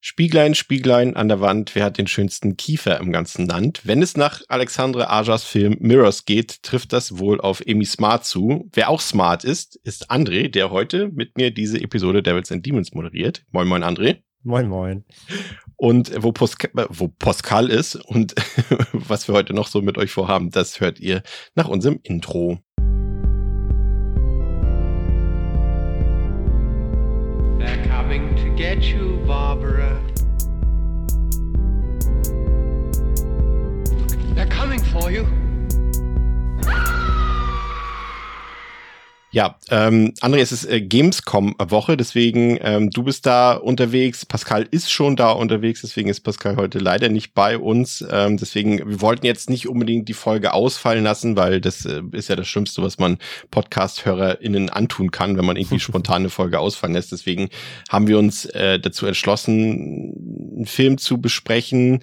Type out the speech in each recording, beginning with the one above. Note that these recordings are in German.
Spieglein, Spieglein an der Wand, wer hat den schönsten Kiefer im ganzen Land? Wenn es nach Alexandre Ajas Film Mirrors geht, trifft das wohl auf Amy Smart zu. Wer auch smart ist, ist André, der heute mit mir diese Episode Devils and Demons moderiert. Moin, moin, André. Moin, moin. Und wo, wo Pascal ist und was wir heute noch so mit euch vorhaben, das hört ihr nach unserem Intro. Get you, Barbara. They're coming for you. Ja, ähm, André, es ist äh, Gamescom-Woche, deswegen ähm, du bist da unterwegs, Pascal ist schon da unterwegs, deswegen ist Pascal heute leider nicht bei uns. Ähm, deswegen, wir wollten jetzt nicht unbedingt die Folge ausfallen lassen, weil das äh, ist ja das Schlimmste, was man Podcast-HörerInnen antun kann, wenn man irgendwie spontan eine Folge ausfallen lässt. Deswegen haben wir uns äh, dazu entschlossen, einen Film zu besprechen,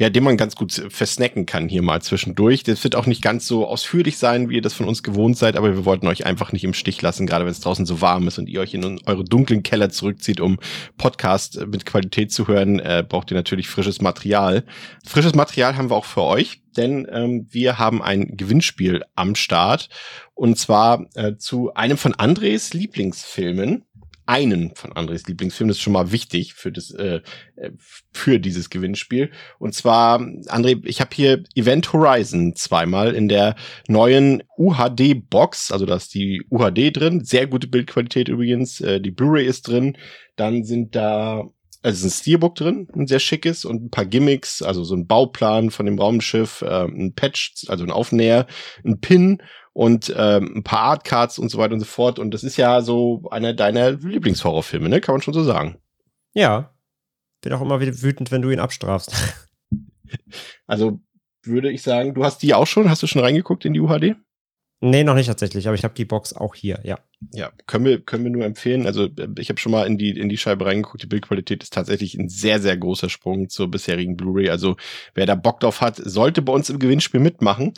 ja, den man ganz gut versnacken kann hier mal zwischendurch. Das wird auch nicht ganz so ausführlich sein, wie ihr das von uns gewohnt seid, aber wir wollten euch einfach nicht im Stich lassen, gerade wenn es draußen so warm ist und ihr euch in eure dunklen Keller zurückzieht, um Podcast mit Qualität zu hören, äh, braucht ihr natürlich frisches Material. Frisches Material haben wir auch für euch, denn ähm, wir haben ein Gewinnspiel am Start und zwar äh, zu einem von Andres Lieblingsfilmen einen von Andres Lieblingsfilmen. Das ist schon mal wichtig für das äh, äh für dieses Gewinnspiel. Und zwar, André, ich habe hier Event Horizon zweimal in der neuen UHD-Box. Also da ist die UHD drin. Sehr gute Bildqualität übrigens. Äh, die Blu-ray ist drin. Dann sind da also ist ein Steelbook drin, ein sehr schickes und ein paar Gimmicks, also so ein Bauplan von dem Raumschiff, äh, ein Patch, also ein Aufnäher, ein Pin und ähm, ein paar Artcards und so weiter und so fort. Und das ist ja so einer deiner Lieblingshorrorfilme, ne? Kann man schon so sagen. Ja. Bin auch immer wieder wütend, wenn du ihn abstrafst. Also würde ich sagen, du hast die auch schon? Hast du schon reingeguckt in die UHD? Nee, noch nicht tatsächlich, aber ich habe die Box auch hier, ja. Ja, können wir, können wir nur empfehlen. Also ich habe schon mal in die, in die Scheibe reingeguckt. Die Bildqualität ist tatsächlich ein sehr, sehr großer Sprung zur bisherigen Blu-ray. Also wer da Bock drauf hat, sollte bei uns im Gewinnspiel mitmachen.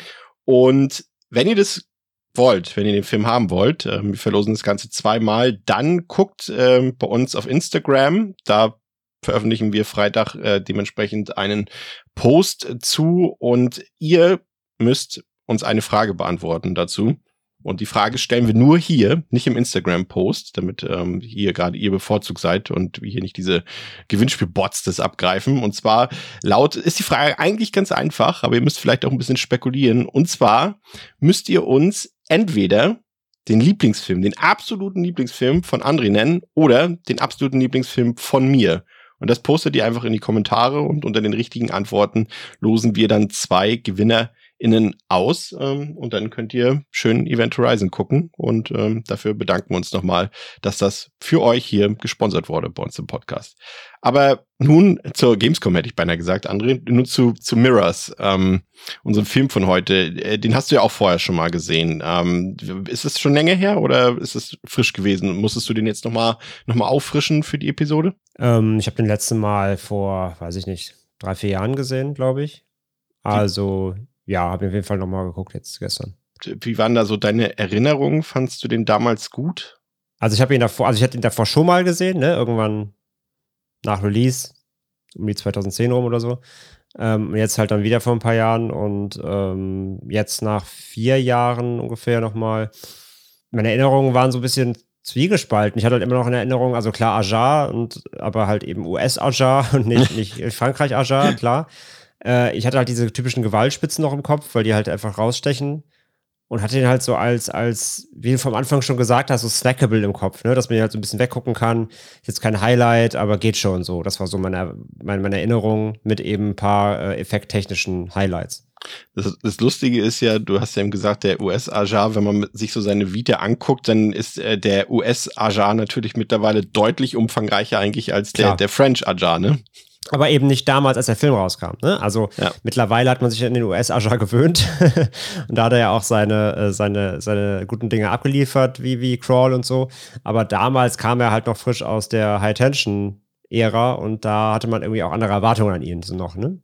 Und wenn ihr das wollt, wenn ihr den Film haben wollt, äh, wir verlosen das Ganze zweimal, dann guckt äh, bei uns auf Instagram, da veröffentlichen wir Freitag äh, dementsprechend einen Post zu und ihr müsst uns eine Frage beantworten dazu. Und die Frage stellen wir nur hier, nicht im Instagram-Post, damit ähm, hier gerade ihr bevorzugt seid und wir hier nicht diese Gewinnspiel-Bots das abgreifen. Und zwar laut ist die Frage eigentlich ganz einfach, aber ihr müsst vielleicht auch ein bisschen spekulieren. Und zwar müsst ihr uns entweder den Lieblingsfilm, den absoluten Lieblingsfilm von André nennen oder den absoluten Lieblingsfilm von mir. Und das postet ihr einfach in die Kommentare und unter den richtigen Antworten losen wir dann zwei Gewinner innen aus ähm, und dann könnt ihr schön Event Horizon gucken und ähm, dafür bedanken wir uns nochmal, dass das für euch hier gesponsert wurde bei uns im Podcast. Aber nun zur Gamescom hätte ich beinahe gesagt, André, nun zu, zu Mirrors, ähm, unserem Film von heute. Äh, den hast du ja auch vorher schon mal gesehen. Ähm, ist es schon länger her oder ist es frisch gewesen? Musstest du den jetzt nochmal noch mal auffrischen für die Episode? Ähm, ich habe den letzten Mal vor, weiß ich nicht, drei, vier Jahren gesehen, glaube ich. Also ja, habe ich auf jeden Fall nochmal geguckt jetzt gestern. Wie waren da so deine Erinnerungen? Fandst du den damals gut? Also ich habe ihn davor, also ich hatte ihn davor schon mal gesehen, ne? Irgendwann nach Release, um die 2010 rum oder so. Ähm, jetzt halt dann wieder vor ein paar Jahren und ähm, jetzt nach vier Jahren ungefähr nochmal. Meine Erinnerungen waren so ein bisschen zwiegespalten. Ich hatte halt immer noch in Erinnerung, also klar Ajar und aber halt eben US Ajar und nicht, nicht Frankreich Ajar, klar. Äh, ich hatte halt diese typischen Gewaltspitzen noch im Kopf, weil die halt einfach rausstechen. Und hatte den halt so als, als, wie du vom Anfang schon gesagt hast, so snackable im Kopf, ne? dass man halt so ein bisschen weggucken kann. Jetzt kein Highlight, aber geht schon so. Das war so meine, meine, meine Erinnerung mit eben ein paar äh, effekttechnischen Highlights. Das, das, Lustige ist ja, du hast ja eben gesagt, der US-Ajar, wenn man sich so seine Vita anguckt, dann ist äh, der US-Ajar natürlich mittlerweile deutlich umfangreicher eigentlich als der, der French-Ajar, ne? Aber eben nicht damals, als der Film rauskam. Ne? Also Ja. mittlerweile hat man sich an den US-Aja gewöhnt und da hat er ja auch seine, äh, seine, seine guten Dinge abgeliefert, wie, wie Crawl und so. Aber damals kam er halt noch frisch aus der High-Tension-Ära und da hatte man irgendwie auch andere Erwartungen an ihn so noch, ne?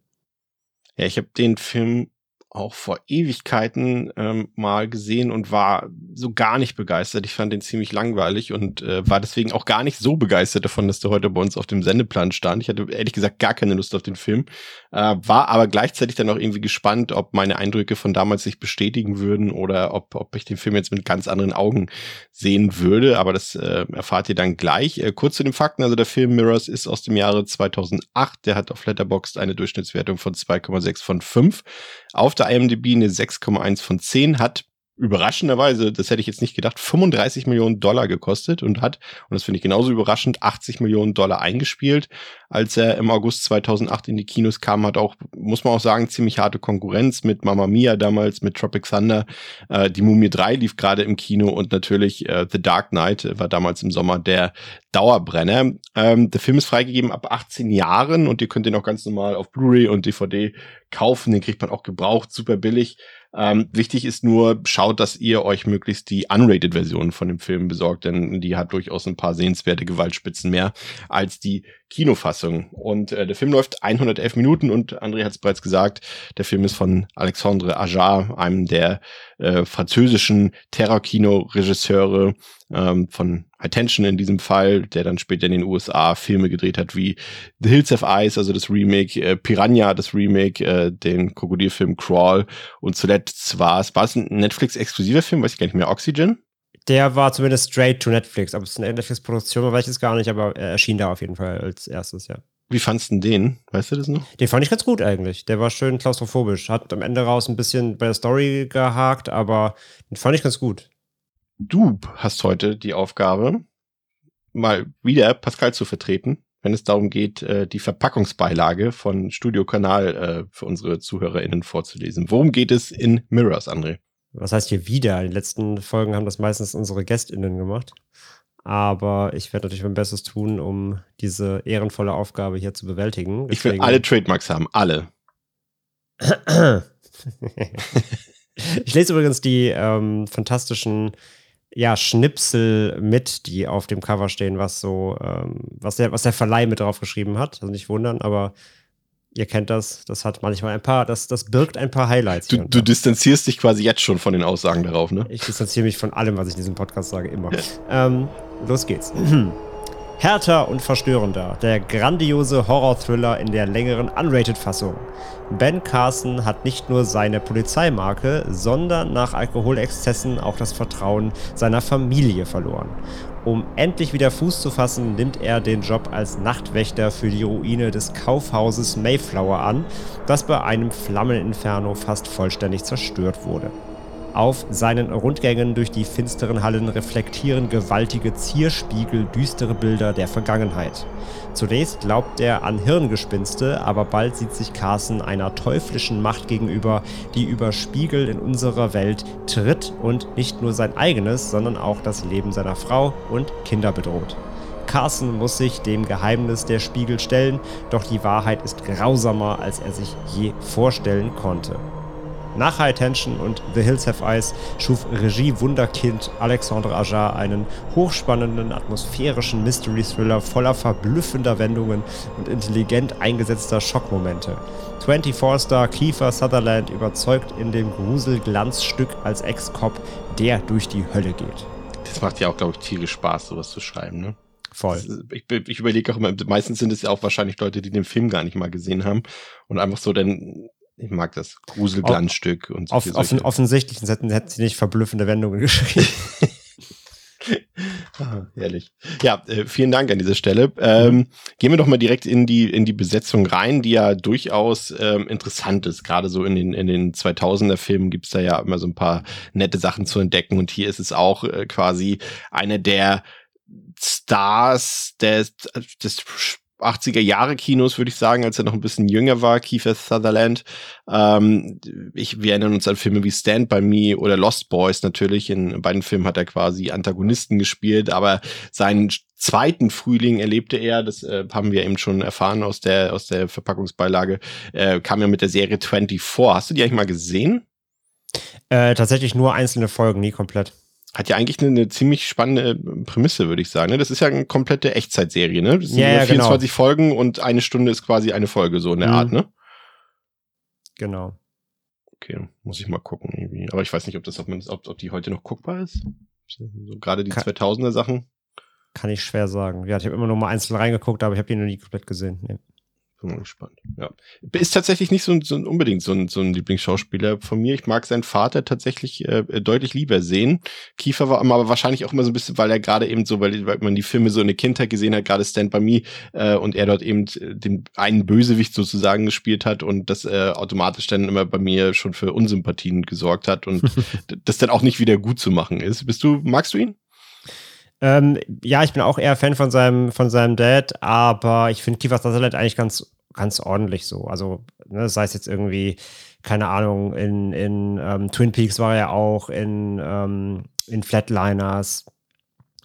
Ja, ich habe den Film auch vor Ewigkeiten ähm, mal gesehen und war so gar nicht begeistert. Ich fand den ziemlich langweilig und äh, war deswegen auch gar nicht so begeistert davon, dass der heute bei uns auf dem Sendeplan stand. Ich hatte ehrlich gesagt gar keine Lust auf den Film, äh, war aber gleichzeitig dann auch irgendwie gespannt, ob meine Eindrücke von damals sich bestätigen würden oder ob, ob ich den Film jetzt mit ganz anderen Augen sehen würde. Aber das äh, erfahrt ihr dann gleich. Äh, kurz zu den Fakten. Also der Film Mirrors ist aus dem Jahre 2008. Der hat auf Letterboxd eine Durchschnittswertung von 2,6 von 5. Auf der IMDb eine 6,1 von 10, hat überraschenderweise, das hätte ich jetzt nicht gedacht, 35 Millionen Dollar gekostet und hat, und das finde ich genauso überraschend, 80 Millionen Dollar eingespielt. Als er im August 2008 in die Kinos kam, hat auch, muss man auch sagen, ziemlich harte Konkurrenz mit Mamma Mia damals, mit Tropic Thunder. Äh, die Mumie 3 lief gerade im Kino und natürlich äh, The Dark Knight war damals im Sommer der Dauerbrenner. Ähm, der Film ist freigegeben ab 18 Jahren und ihr könnt den auch ganz normal auf Blu-ray und DVD kaufen. Den kriegt man auch gebraucht, super billig. Ähm, wichtig ist nur, schaut, dass ihr euch möglichst die Unrated-Version von dem Film besorgt, denn die hat durchaus ein paar sehenswerte Gewaltspitzen mehr als die Kinofassung. Und äh, der Film läuft 111 Minuten und André hat es bereits gesagt, der Film ist von Alexandre Ajar, einem der äh, französischen Terrorkino-Regisseure ähm, von High Tension in diesem Fall, der dann später in den USA Filme gedreht hat wie The Hills of Ice, also das Remake, äh, Piranha, das Remake, äh, den Krokodilfilm Crawl und zuletzt war es, war es ein Netflix-exklusiver Film, weiß ich gar nicht mehr, Oxygen? Der war zumindest straight to Netflix. Ob es eine Netflix-Produktion war, weiß ich jetzt gar nicht, aber er erschien da auf jeden Fall als erstes, ja. Wie fandst du den? Weißt du das noch? Den fand ich ganz gut eigentlich. Der war schön klaustrophobisch. Hat am Ende raus ein bisschen bei der Story gehakt, aber den fand ich ganz gut. Du hast heute die Aufgabe, mal wieder Pascal zu vertreten, wenn es darum geht, äh, die Verpackungsbeilage von Studio Kanal äh, für unsere ZuhörerInnen vorzulesen. Worum geht es in Mirrors, André? Was heißt hier wieder? In den letzten Folgen haben das meistens unsere GästInnen gemacht. Aber ich werde natürlich mein Bestes tun, um diese ehrenvolle Aufgabe hier zu bewältigen. Ich will Deswegen- alle Trademarks haben, alle. ich lese übrigens die ähm, fantastischen ja, Schnipsel mit, die auf dem Cover stehen, was so, ähm, was, der, was der Verleih mit drauf geschrieben hat. Also nicht wundern, aber ihr kennt das. Das hat manchmal ein paar, das, das birgt ein paar Highlights. Du, du distanzierst dich quasi jetzt schon von den Aussagen darauf, ne? Ich distanziere mich von allem, was ich in diesem Podcast sage, immer. Ähm, los geht's. Härter und verstörender. Der grandiose Horror-Thriller in der längeren Unrated-Fassung. Ben Carson hat nicht nur seine Polizeimarke, sondern nach Alkoholexzessen auch das Vertrauen seiner Familie verloren. Um endlich wieder Fuß zu fassen, nimmt er den Job als Nachtwächter für die Ruine des Kaufhauses Mayflower an, das bei einem Flammeninferno fast vollständig zerstört wurde. Auf seinen Rundgängen durch die finsteren Hallen reflektieren gewaltige Zierspiegel düstere Bilder der Vergangenheit. Zunächst glaubt er an Hirngespinste, aber bald sieht sich Carson einer teuflischen Macht gegenüber, die über Spiegel in unserer Welt tritt und nicht nur sein eigenes, sondern auch das Leben seiner Frau und Kinder bedroht. Carson muss sich dem Geheimnis der Spiegel stellen, doch die Wahrheit ist grausamer, als er sich je vorstellen konnte. Nach High Tension und The Hills Have Eyes schuf Regie-Wunderkind Alexandre Ajar einen hochspannenden, atmosphärischen Mystery-Thriller voller verblüffender Wendungen und intelligent eingesetzter Schockmomente. 24-Star Kiefer Sutherland überzeugt in dem Gruselglanzstück als Ex-Cop, der durch die Hölle geht. Das macht ja auch, glaube ich, tierisch Spaß, sowas zu schreiben, ne? Voll. Ich, ich überlege auch immer, meistens sind es ja auch wahrscheinlich Leute, die den Film gar nicht mal gesehen haben und einfach so dann, ich mag das Gruselglanzstück und Auf, solche- offen, offensichtlich hätten, hätten sie nicht verblüffende Wendungen geschrieben. Ah, herrlich. Ja, äh, vielen Dank an dieser Stelle. Ähm, gehen wir doch mal direkt in die in die Besetzung rein, die ja durchaus ähm, interessant ist. Gerade so in den in den 2000er Filmen gibt's da ja immer so ein paar nette Sachen zu entdecken und hier ist es auch äh, quasi eine der Stars des, des 80er Jahre Kinos, würde ich sagen, als er noch ein bisschen jünger war, Kiefer Sutherland. Ähm, ich, wir erinnern uns an Filme wie Stand By Me oder Lost Boys natürlich. In beiden Filmen hat er quasi Antagonisten gespielt, aber seinen zweiten Frühling erlebte er, das äh, haben wir eben schon erfahren aus der, aus der Verpackungsbeilage, äh, kam ja mit der Serie 24. Hast du die eigentlich mal gesehen? Äh, tatsächlich nur einzelne Folgen, nie komplett. Hat ja eigentlich eine, eine ziemlich spannende äh, Prämisse, würde ich sagen. Ne? Das ist ja eine komplette Echtzeitserie, ne? Das sind Ja, ja, 24 genau. Folgen und eine Stunde ist quasi eine Folge, so in der Mhm. Art, ne? Genau. Okay, muss ich mal gucken irgendwie. Aber ich weiß nicht, ob das, ob man, ob, ob die heute noch guckbar ist. So, gerade die Ka- 2000er Sachen. Kann ich schwer sagen. Ja, ich habe immer nur mal einzeln reingeguckt, aber ich habe die noch nie komplett gesehen. Nee. Bin mal gespannt. Ja. Ist tatsächlich nicht so, ein- so ein, unbedingt so ein, so ein Lieblingsschauspieler von mir. Ich mag seinen Vater tatsächlich äh, deutlich lieber sehen. Kiefer war aber wahrscheinlich auch immer so ein bisschen, weil er gerade eben so, weil, weil man die Filme so in der Kindheit gesehen hat, gerade Stand By Me, äh, und er dort eben äh, den einen Bösewicht sozusagen gespielt hat und das äh, automatisch dann immer bei mir schon für Unsympathien gesorgt hat und das dann auch nicht wieder gut zu machen ist. Bist du, magst du ihn? Ähm, ja, ich bin auch eher Fan von seinem, von seinem Dad, aber ich finde Kiefer Sutherland eigentlich ganz, ganz ordentlich so. Also, ne, sei es jetzt irgendwie, keine Ahnung, in, in ähm, Twin Peaks war er ja auch, in, ähm, in Flatliners,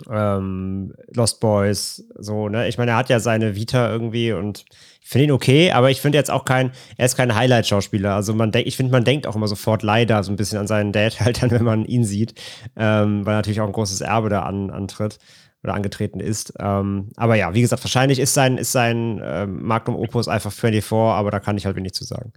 ähm, Lost Boys, so, ne? Ich meine, er hat ja seine Vita irgendwie und finde ihn okay, aber ich finde jetzt auch kein, er ist kein Highlight-Schauspieler. Also man denkt, ich finde, man denkt auch immer sofort leider so ein bisschen an seinen Dad halt dann, wenn man ihn sieht, ähm, weil natürlich auch ein großes Erbe da an, antritt oder angetreten ist. Ähm, aber ja, wie gesagt, wahrscheinlich ist sein, ist sein ähm, Magnum Opus einfach 24, aber da kann ich halt wenig zu sagen.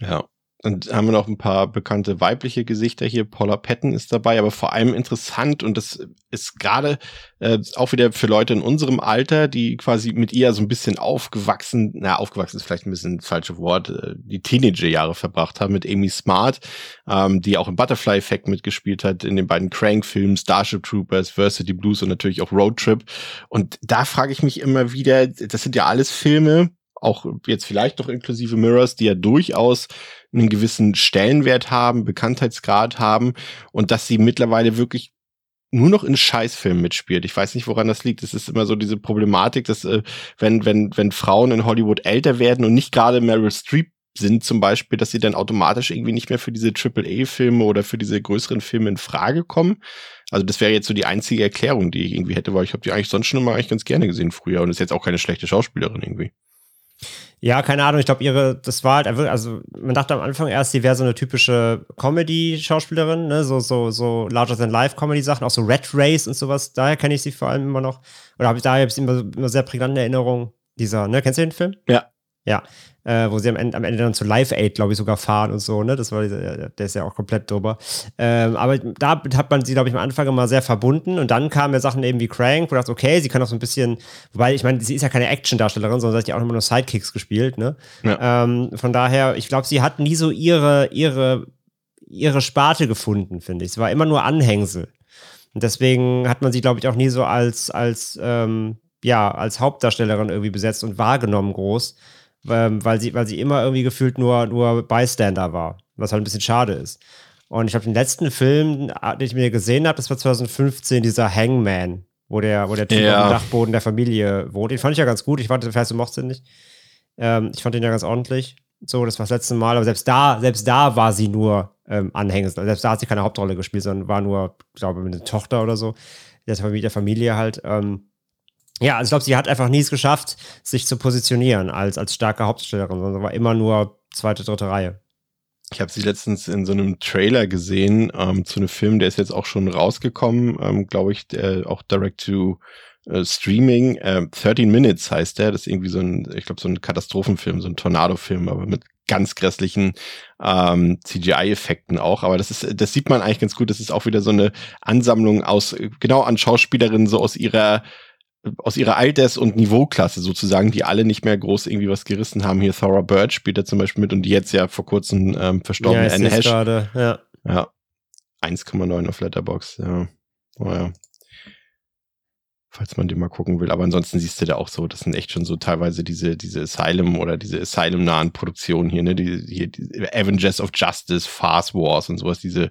Ja. Und haben wir noch ein paar bekannte weibliche Gesichter hier. Paula Patton ist dabei, aber vor allem interessant und das ist gerade äh, auch wieder für Leute in unserem Alter, die quasi mit ihr so ein bisschen aufgewachsen, na, aufgewachsen ist vielleicht ein bisschen das falsche Wort, äh, die Teenager-Jahre verbracht haben mit Amy Smart, ähm, die auch im Butterfly Effect mitgespielt hat, in den beiden Crank-Filmen, Starship Troopers, Varsity Blues und natürlich auch Road Trip. Und da frage ich mich immer wieder, das sind ja alles Filme, auch jetzt vielleicht noch inklusive Mirrors, die ja durchaus einen gewissen Stellenwert haben, Bekanntheitsgrad haben und dass sie mittlerweile wirklich nur noch in Scheißfilmen mitspielt. Ich weiß nicht, woran das liegt. Es ist immer so diese Problematik, dass äh, wenn, wenn, wenn Frauen in Hollywood älter werden und nicht gerade Meryl Streep sind zum Beispiel, dass sie dann automatisch irgendwie nicht mehr für diese AAA-Filme oder für diese größeren Filme in Frage kommen. Also das wäre jetzt so die einzige Erklärung, die ich irgendwie hätte, weil ich habe die eigentlich sonst schon immer eigentlich ganz gerne gesehen früher und ist jetzt auch keine schlechte Schauspielerin irgendwie. Ja, keine Ahnung, ich glaube, ihre, das war halt, einfach- also man dachte am Anfang erst, sie wäre so eine typische Comedy-Schauspielerin, ne, so, so, so Larger-than-Life-Comedy-Sachen, auch so Red Race und sowas, daher kenne ich sie vor allem immer noch, oder habe ich daher hab ich sie immer, immer sehr prägnante Erinnerung, dieser, ne, kennst du den Film? Ja. Ja, äh, wo sie am Ende, am Ende dann zu Live Aid, glaube ich, sogar fahren und so, ne? Das war der ist ja auch komplett drüber. Ähm, aber da hat man sie, glaube ich, am Anfang immer sehr verbunden und dann kamen ja Sachen eben wie Crank, wo du dachtest, okay, sie kann auch so ein bisschen, wobei, ich meine, sie ist ja keine Action-Darstellerin, sondern sie hat ja auch immer nur Sidekicks gespielt, ne? Ähm, von daher, ich glaube, sie hat nie so ihre, ihre, ihre Sparte gefunden, finde ich. Es war immer nur Anhängsel. Und deswegen hat man sie, glaube ich, auch nie so als, als, ähm, ja, als Hauptdarstellerin irgendwie besetzt und wahrgenommen groß, ähm, weil, sie, weil sie immer irgendwie gefühlt nur, nur Bystander war, was halt ein bisschen schade ist. Und ich glaube, den letzten Film, den ich mir gesehen habe, das war 2015, dieser Hangman, wo der, wo der Typ Ja. auf dem Dachboden der Familie wohnt. Den fand ich ja ganz gut. Ich fand, vielleicht du mochtest ihn nicht. Ähm, ich fand den ja ganz ordentlich. So, das war das letzte Mal. Aber selbst da, selbst da war sie nur ähm, Anhängsel. Selbst da hat sie keine Hauptrolle gespielt, sondern war nur, ich glaube, eine Tochter oder so. Der Familie, der Familie halt. Ähm, ja, also ich glaube, sie hat einfach nie es geschafft, sich zu positionieren als, als starke Hauptdarstellerin, sondern war immer nur zweite, dritte Reihe. Ich habe sie letztens in so einem Trailer gesehen ähm, zu einem Film, der ist jetzt auch schon rausgekommen, ähm, glaube ich, der, auch direct to äh, Streaming. Äh, 13 Minutes heißt der. Das ist irgendwie so ein, ich glaube, so ein Katastrophenfilm, so ein Tornado-Film, aber mit ganz grässlichen ähm, CGI-Effekten auch. Aber das ist, das sieht man eigentlich ganz gut. Das ist auch wieder so eine Ansammlung aus, genau an Schauspielerinnen, so aus ihrer aus ihrer Alters- und Niveauklasse sozusagen, die alle nicht mehr groß irgendwie was gerissen haben. Hier Thora Bird spielt da zum Beispiel mit und die jetzt ja vor kurzem ähm, verstorbene ich Anne seh's Hesh. gerade, ja. Ja. 1,9 auf Letterbox, ja. Oh, ja. Falls man den mal gucken will. Aber ansonsten siehst du da auch so, das sind echt schon so teilweise diese, diese Asylum oder diese Asylum-nahen Produktionen hier, ne? Die, hier, die Avengers of Justice, Fast Wars und sowas, diese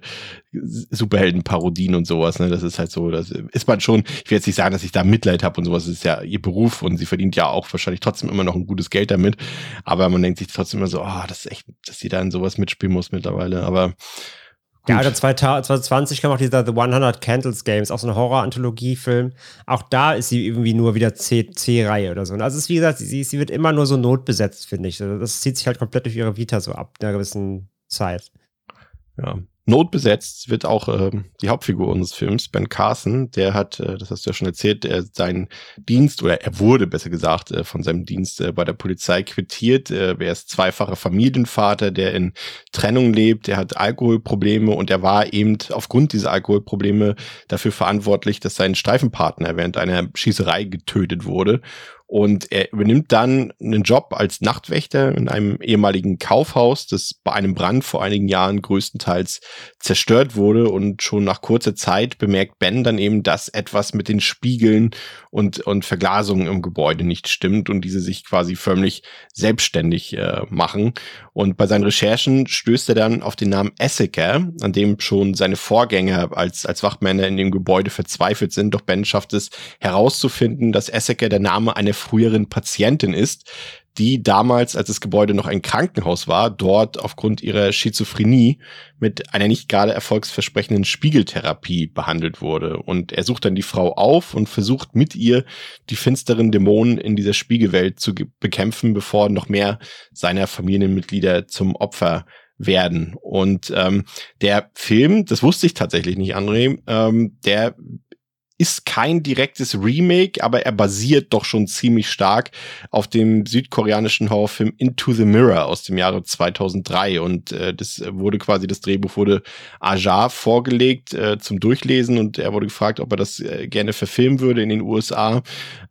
Superhelden-Parodien und sowas, ne? Das ist halt so, das ist man schon, ich will jetzt nicht sagen, dass ich da Mitleid habe und sowas, das ist ja ihr Beruf und sie verdient ja auch wahrscheinlich trotzdem immer noch ein gutes Geld damit. Aber man denkt sich trotzdem immer so, ah, oh, das ist echt, dass sie da in sowas mitspielen muss mittlerweile. Aber ja, oder 2020 kam auch dieser The 100 Candles Games, auch so ein Horror-Anthologie-Film. Auch da ist sie irgendwie nur wieder C-Reihe oder so. Also es ist, wie gesagt, sie, sie wird immer nur so notbesetzt, finde ich. Also das zieht sich halt komplett durch ihre Vita so ab, in einer gewissen Zeit. Ja, notbesetzt wird auch äh, die Hauptfigur unseres Films, Ben Carson. Der hat, äh, das hast du ja schon erzählt, er seinen Dienst, oder er wurde besser gesagt, äh, von seinem Dienst äh, bei der Polizei quittiert. Äh, er ist zweifacher Familienvater, der in Trennung lebt. Er hat Alkoholprobleme und er war eben aufgrund dieser Alkoholprobleme dafür verantwortlich, dass sein Streifenpartner während einer Schießerei getötet wurde. Und er übernimmt dann einen Job als Nachtwächter in einem ehemaligen Kaufhaus, das bei einem Brand vor einigen Jahren größtenteils zerstört wurde. Und schon nach kurzer Zeit bemerkt Ben dann eben, dass etwas mit den Spiegeln und, und Verglasungen im Gebäude nicht stimmt und diese sich quasi förmlich selbstständig äh, machen. Und bei seinen Recherchen stößt er dann auf den Namen Essiker, an dem schon seine Vorgänger als, als Wachmänner in dem Gebäude verzweifelt sind. Doch Ben schafft es herauszufinden, dass Essiker der Name einer früheren Patientin ist, die damals, als das Gebäude noch ein Krankenhaus war, dort aufgrund ihrer Schizophrenie mit einer nicht gerade erfolgsversprechenden Spiegeltherapie behandelt wurde. Und er sucht dann die Frau auf und versucht mit ihr die finsteren Dämonen in dieser Spiegelwelt zu bekämpfen, bevor noch mehr seiner Familienmitglieder zum Opfer werden. Und ähm, der Film, das wusste ich tatsächlich nicht, André, ähm, der ist kein direktes Remake, aber er basiert doch schon ziemlich stark auf dem südkoreanischen Horrorfilm Into the Mirror aus dem Jahre 2003 und äh, das wurde quasi das Drehbuch wurde Aja vorgelegt äh, zum Durchlesen. Und er wurde gefragt, ob er das äh, gerne verfilmen würde in den USA,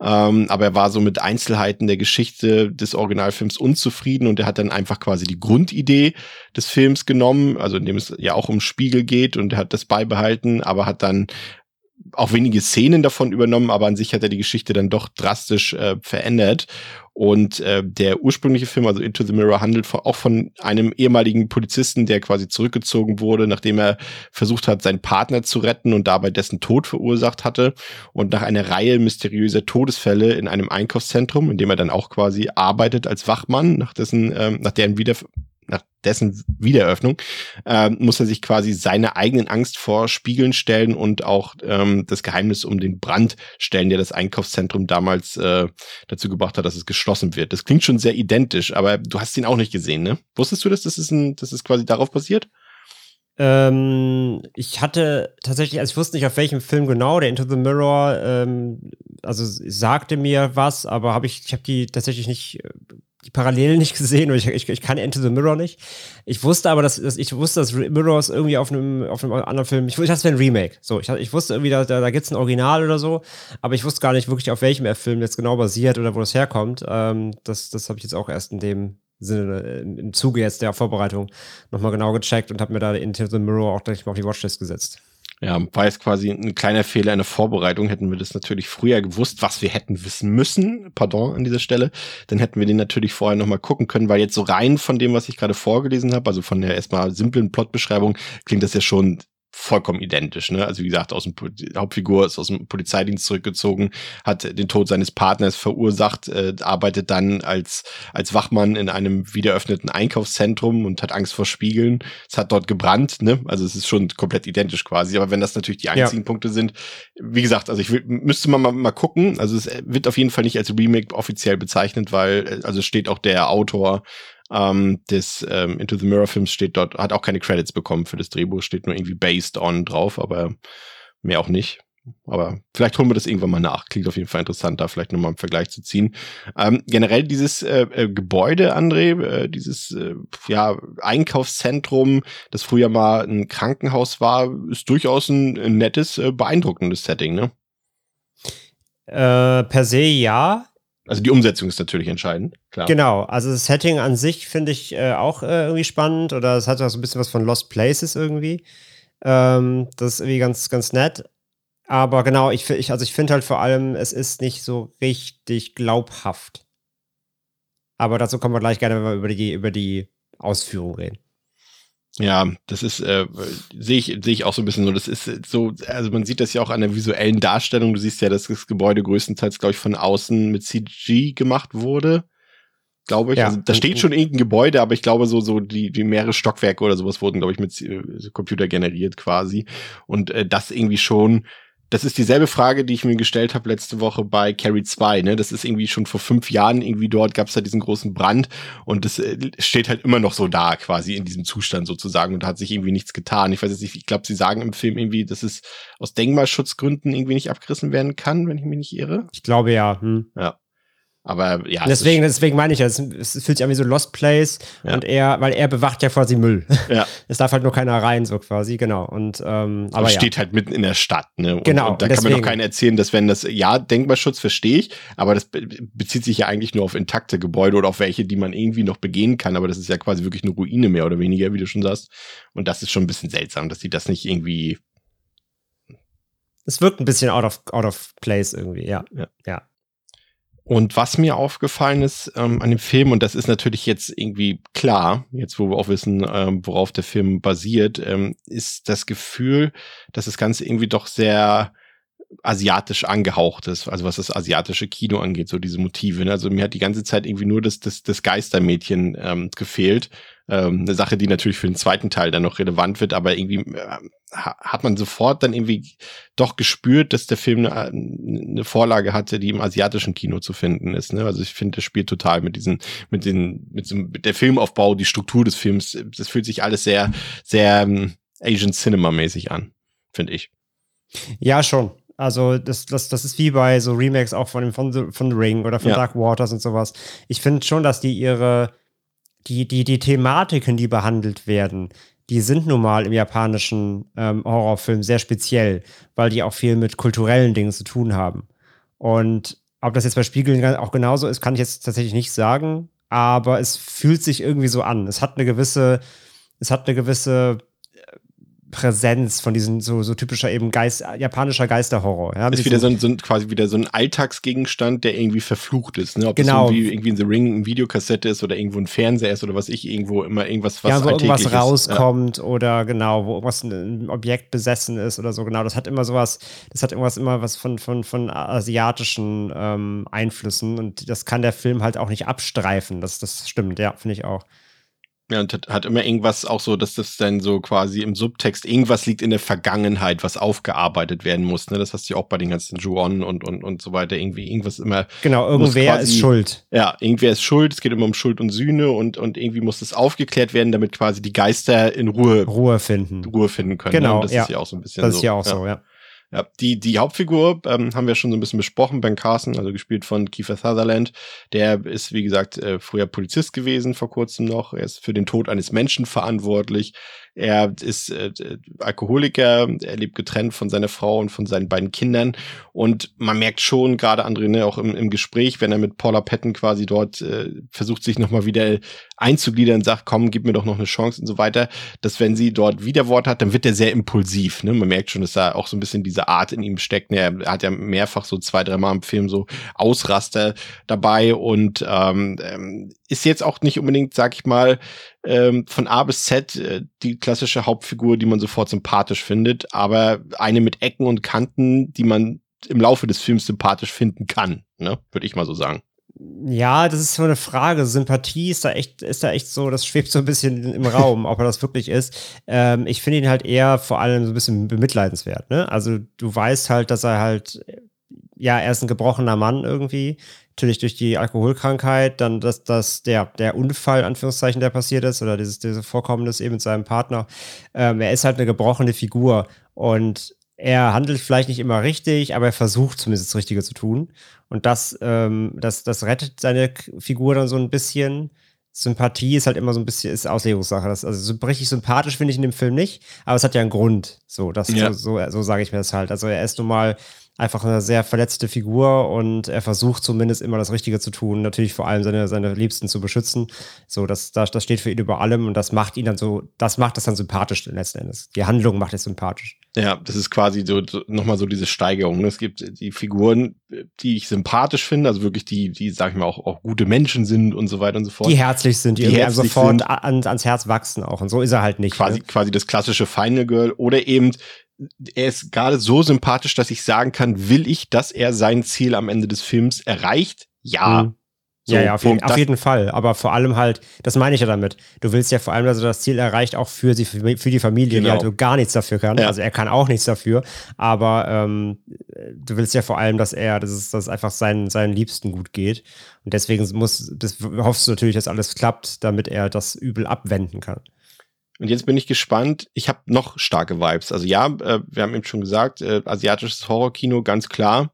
ähm, aber er war so mit Einzelheiten der Geschichte des Originalfilms unzufrieden. Und er hat dann einfach quasi die Grundidee des Films genommen, also in dem es ja auch um Spiegel geht und er hat das beibehalten, aber hat dann auch wenige Szenen davon übernommen, aber an sich hat er die Geschichte dann doch drastisch äh, verändert. Und äh, der ursprüngliche Film, also Into the Mirror, handelt von, auch von einem ehemaligen Polizisten, der quasi zurückgezogen wurde, nachdem er versucht hat, seinen Partner zu retten und dabei dessen Tod verursacht hatte. Und nach einer Reihe mysteriöser Todesfälle in einem Einkaufszentrum, in dem er dann auch quasi arbeitet als Wachmann, nach dessen, ähm, nach deren Wieder nach dessen Wiedereröffnung, äh, muss er sich quasi seine eigenen Angst vor Spiegeln stellen und auch ähm, das Geheimnis um den Brand stellen, der das Einkaufszentrum damals äh, dazu gebracht hat, dass es geschlossen wird. Das klingt schon sehr identisch, aber du hast ihn auch nicht gesehen, ne? Wusstest du, dass das ist ein, dass es quasi darauf basiert? Ähm, ich hatte tatsächlich, also ich wusste nicht auf welchem Film genau, der Into the Mirror, ähm, also sagte mir was, aber habe ich, ich habe die tatsächlich nicht die Parallelen nicht gesehen und ich, ich, ich kann Into the Mirror nicht. Ich wusste aber, dass, dass ich wusste, dass Mirrors irgendwie auf einem, auf einem anderen Film, ich, ich dachte, es wäre ein Remake. So, ich, ich wusste irgendwie, da, da, gibt es ein Original oder so, aber ich wusste gar nicht wirklich, auf welchem Film jetzt genau basiert oder wo das herkommt. Ähm, das das habe ich jetzt auch erst in dem Sinne, im Zuge jetzt der Vorbereitung nochmal genau gecheckt und habe mir da Into the Mirror auch gleich mal auf die Watchlist gesetzt. Ja, war jetzt quasi ein kleiner Fehler in der Vorbereitung. Hätten wir das natürlich früher gewusst, was wir hätten wissen müssen, pardon an dieser Stelle, dann hätten wir den natürlich vorher nochmal gucken können, weil jetzt so rein von dem, was ich gerade vorgelesen habe, also von der erstmal simplen Plotbeschreibung, klingt das ja schon vollkommen identisch. Ne? Also wie gesagt, aus dem die Hauptfigur ist aus dem Polizeidienst zurückgezogen, hat den Tod seines Partners verursacht, äh, arbeitet dann als als Wachmann in einem wiedereröffneten Einkaufszentrum und hat Angst vor Spiegeln. Es hat dort gebrannt. Ne? Also es ist schon komplett identisch quasi. Aber wenn das natürlich die einzigen ja. Punkte sind, wie gesagt, also ich will, müsste man mal, mal gucken. Also es wird auf jeden Fall nicht als Remake offiziell bezeichnet, weil äh, also steht auch der Autor ähm, des ähm, Into the Mirror Films steht dort, hat auch keine Credits bekommen für das Drehbuch, steht nur irgendwie based on drauf, aber mehr auch nicht. Aber vielleicht holen wir das irgendwann mal nach. Klingt auf jeden Fall interessant, da vielleicht nochmal im Vergleich zu ziehen. Ähm, generell dieses äh, äh, Gebäude, André, äh, dieses äh, ja, Einkaufszentrum, das früher mal ein Krankenhaus war, ist durchaus ein, ein nettes, äh, beeindruckendes Setting, ne? Äh, per se ja. Also die Umsetzung ist natürlich entscheidend, klar. Genau, also das Setting an sich finde ich äh, auch äh, irgendwie spannend oder es hat auch so ein bisschen was von Lost Places irgendwie. Ähm, das ist irgendwie ganz, ganz nett. Aber genau, ich, ich also ich finde halt vor allem, es ist nicht so richtig glaubhaft. Aber dazu kommen wir gleich gerne, wenn wir über die, über die Ausführung reden. Ja, das ist, äh, sehe ich, sehe ich auch so ein bisschen so. Das ist so, also man sieht das ja auch an der visuellen Darstellung. Du siehst ja, dass das Gebäude größtenteils, glaube ich, von außen mit CG gemacht wurde. Glaube ich. Ja. Also, da steht schon irgendein Gebäude, aber ich glaube, so, so die, die mehrere Stockwerke oder sowas wurden, glaube ich, mit äh, Computer generiert quasi. Und äh, das irgendwie schon das ist dieselbe Frage, die ich mir gestellt habe letzte Woche bei Carrie 2. Ne? Das ist irgendwie schon vor fünf Jahren irgendwie dort, gab es da diesen großen Brand und das äh, steht halt immer noch so da, quasi in diesem Zustand sozusagen und da hat sich irgendwie nichts getan. Ich weiß jetzt nicht, ich glaube, sie sagen im Film irgendwie, dass es aus Denkmalschutzgründen irgendwie nicht abgerissen werden kann, wenn ich mich nicht irre. Ich glaube ja. Hm. Ja. Aber ja. Deswegen, deswegen meine ich ja, es, es fühlt sich an wie so Lost Place Ja. und er, weil er bewacht ja quasi Müll. Ja. Es darf halt nur keiner rein, so quasi, genau. Und ähm, aber aber ja. steht halt mitten in der Stadt, ne? Und, Genau, Und da und kann mir doch deswegen- keiner erzählen, dass wenn das, ja, Denkmalschutz verstehe ich, aber das be bezieht sich ja eigentlich nur auf intakte Gebäude oder auf welche, die man irgendwie noch begehen kann. Aber das ist ja quasi wirklich eine Ruine mehr oder weniger, wie du schon sagst. Und das ist schon ein bisschen seltsam, dass die das nicht irgendwie, Es wirkt ein bisschen out of, out of place irgendwie, ja. Ja. ja. Und was mir aufgefallen ist ähm, an dem Film, und das ist natürlich jetzt irgendwie klar, jetzt wo wir auch wissen, ähm, worauf der Film basiert, ähm, ist das Gefühl, dass das Ganze irgendwie doch sehr asiatisch angehaucht ist, also was das asiatische Kino angeht, so diese Motive. Ne? Also mir hat die ganze Zeit irgendwie nur das, das, das Geistermädchen ähm, gefehlt. Ähm, eine Sache, die natürlich für den zweiten Teil dann noch relevant wird, aber irgendwie äh, ha- hat man sofort dann irgendwie doch gespürt, dass der Film eine, eine Vorlage hatte, die im asiatischen Kino zu finden ist. Ne? Also ich finde, das spielt total mit diesen, mit den, mit, diesem, mit der Filmaufbau, die Struktur des Films. Das fühlt sich alles sehr, sehr ähm, Asian Cinema mäßig an, finde ich. Ja, schon. Also, das, das, das ist wie bei so Remakes auch von, dem, von, The, von Ring oder von Ja. Dark Waters und sowas. Ich finde schon, dass die ihre, die, die, die Thematiken, die behandelt werden, die sind nun mal im japanischen ähm, Horrorfilm sehr speziell, weil die auch viel mit kulturellen Dingen zu tun haben. Und ob das jetzt bei Spiegeln auch genauso ist, kann ich jetzt tatsächlich nicht sagen, aber es fühlt sich irgendwie so an. Es hat eine gewisse, es hat eine gewisse Präsenz von diesen so, so typischer eben Geist, japanischer Geisterhorror. Ja, ist wieder so ein, so ein quasi wieder so ein Alltagsgegenstand, der irgendwie verflucht ist. Ne? Ob Genau. das irgendwie, irgendwie in The Ring eine Videokassette ist oder irgendwo ein Fernseher ist oder was ich irgendwo immer irgendwas was ja, wo irgendwas rauskommt oder genau, wo irgendwas ein Objekt besessen ist oder so, genau. Das hat immer sowas, das hat irgendwas immer was von, von, von asiatischen ähm, Einflüssen und das kann der Film halt auch nicht abstreifen. Das, das stimmt, ja, finde ich auch. Ja, und hat, hat immer irgendwas auch so, dass das dann so quasi im Subtext, irgendwas liegt in der Vergangenheit, was aufgearbeitet werden muss. Ne? Das hast du ja auch bei den ganzen Juon und, und, und so weiter. Irgendwie, irgendwas immer, Genau, irgendwer quasi- ist schuld. ja, irgendwer ist schuld, es geht immer um Schuld und Sühne und, und irgendwie muss das aufgeklärt werden, damit quasi die Geister in Ruhe, Ruhe finden. Ruhe finden können. Genau, ne? Und das ja. ist ja auch so ein bisschen Das so. ist ja auch ja. so, ja. Ja, die, die Hauptfigur ähm, haben wir schon so ein bisschen besprochen, Ben Carson, also gespielt von Kiefer Sutherland. Der ist, wie gesagt, äh, früher Polizist gewesen, vor kurzem noch. Er ist für den Tod eines Menschen verantwortlich. Er ist äh, Alkoholiker, er lebt getrennt von seiner Frau und von seinen beiden Kindern. Und man merkt schon, gerade André, ne, auch im, im Gespräch, wenn er mit Paula Patton quasi dort äh, versucht, sich nochmal wieder einzugliedern, sagt, komm, gib mir doch noch eine Chance und so weiter, dass wenn sie dort Widerwort hat, dann wird er sehr impulsiv. Ne? Man merkt schon, dass da auch so ein bisschen diese Art in ihm steckt. Ne? Er hat ja mehrfach so zwei, dreimal im Film so Ausraster dabei und ähm, ähm, ist jetzt auch nicht unbedingt, sag ich mal, ähm, von A bis Z äh, die klassische Hauptfigur, die man sofort sympathisch findet, aber eine mit Ecken und Kanten, die man im Laufe des Films sympathisch finden kann, ne? würde ich mal so sagen. Ja, das ist so eine Frage. Sympathie ist da echt, ist da echt so, das schwebt so ein bisschen im Raum, ob er das wirklich ist. Ähm, ich finde ihn halt eher vor allem so ein bisschen bemitleidenswert. Ne? Also du weißt halt, dass er halt, ja, er ist ein gebrochener Mann irgendwie. Natürlich durch die Alkoholkrankheit, dann dass das der, der Unfall, Anführungszeichen, der passiert ist, oder dieses, diese Vorkommnis eben mit seinem Partner. Ähm, er ist halt eine gebrochene Figur und er handelt vielleicht nicht immer richtig, aber er versucht zumindest das Richtige zu tun. Und das, ähm, das, das rettet seine Figur dann so ein bisschen. Sympathie ist halt immer so ein bisschen, ist Auslegungssache. Das, also so richtig sympathisch finde ich in dem Film nicht, aber es hat ja einen Grund. So, das, Ja. so, so, so sage ich mir das halt. Also er ist nun mal, einfach eine sehr verletzte Figur und er versucht zumindest immer das Richtige zu tun, natürlich vor allem seine, seine Liebsten zu beschützen. So, das, das, das steht für ihn über allem und das macht ihn dann so, das macht das dann sympathisch letzten Endes. Die Handlung macht es sympathisch. Ja, das ist quasi so, so nochmal so diese Steigerung. ne? Es gibt die Figuren, die ich sympathisch finde, also wirklich die, die, sag ich mal, auch, auch gute Menschen sind und so weiter und so fort. Die herzlich sind, die, Die herzlich sofort sind. an, ans Herz wachsen auch. Und so ist er halt nicht. quasi, Ne? quasi das klassische Final Girl oder eben er ist gerade so sympathisch, dass ich sagen kann, will ich, dass er sein Ziel am Ende des Films erreicht? Ja. Mhm. So, ja, ja, auf, jeden, auf jeden Fall. Aber vor allem halt, das meine ich ja damit. Du willst ja vor allem, dass er das Ziel erreicht, auch für, sie, für die Familie, Genau. die halt so gar nichts dafür kann. Ja. Also er kann auch nichts dafür. Aber ähm, du willst ja vor allem, dass er, dass es, dass einfach seinen, seinen Liebsten gut geht. Und deswegen muss, das, hoffst du natürlich, dass alles klappt, damit er das Übel abwenden kann. Und jetzt bin ich gespannt. Ich habe noch starke Vibes. Also ja, äh, wir haben eben schon gesagt, äh, asiatisches Horrorkino, ganz klar.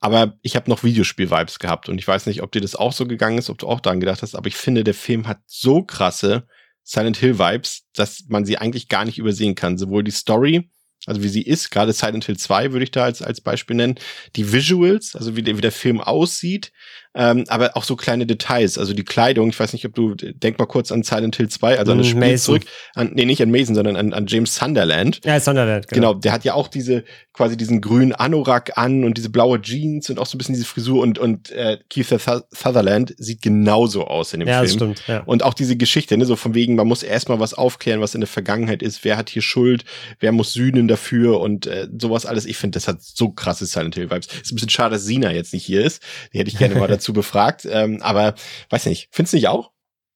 Aber ich habe noch Videospiel-Vibes gehabt. Und ich weiß nicht, ob dir das auch so gegangen ist, ob du auch daran gedacht hast. Aber ich finde, der Film hat so krasse Silent Hill-Vibes, dass man sie eigentlich gar nicht übersehen kann. Sowohl die Story, also wie sie ist, gerade Silent Hill 2 würde ich da als, als Beispiel nennen, die Visuals, also wie der, wie der Film aussieht, ähm, aber auch so kleine Details, also die Kleidung, ich weiß nicht, ob du, denk mal kurz an Silent Hill 2, also an das Mm, Spiel Mason. zurück, an, nee, nicht an Mason, sondern an, an James Sunderland. Ja, Sunderland, Genau. der hat ja auch diese, quasi diesen grünen Anorak an und diese blaue Jeans und auch so ein bisschen diese Frisur und, und äh, Keith Su- Sutherland sieht genauso aus in dem Ja, Film. stimmt. Ja. Und auch diese Geschichte, ne, so von wegen, man muss erstmal was aufklären, was in der Vergangenheit ist, wer hat hier Schuld, wer muss sühnen dafür und äh, sowas alles. Ich finde, das hat so krasse Silent Hill Vibes. Ist ein bisschen schade, dass Sina jetzt nicht hier ist. Die hätte ich gerne mal dazu befragt. Ähm, aber weiß nicht, findest du nicht auch?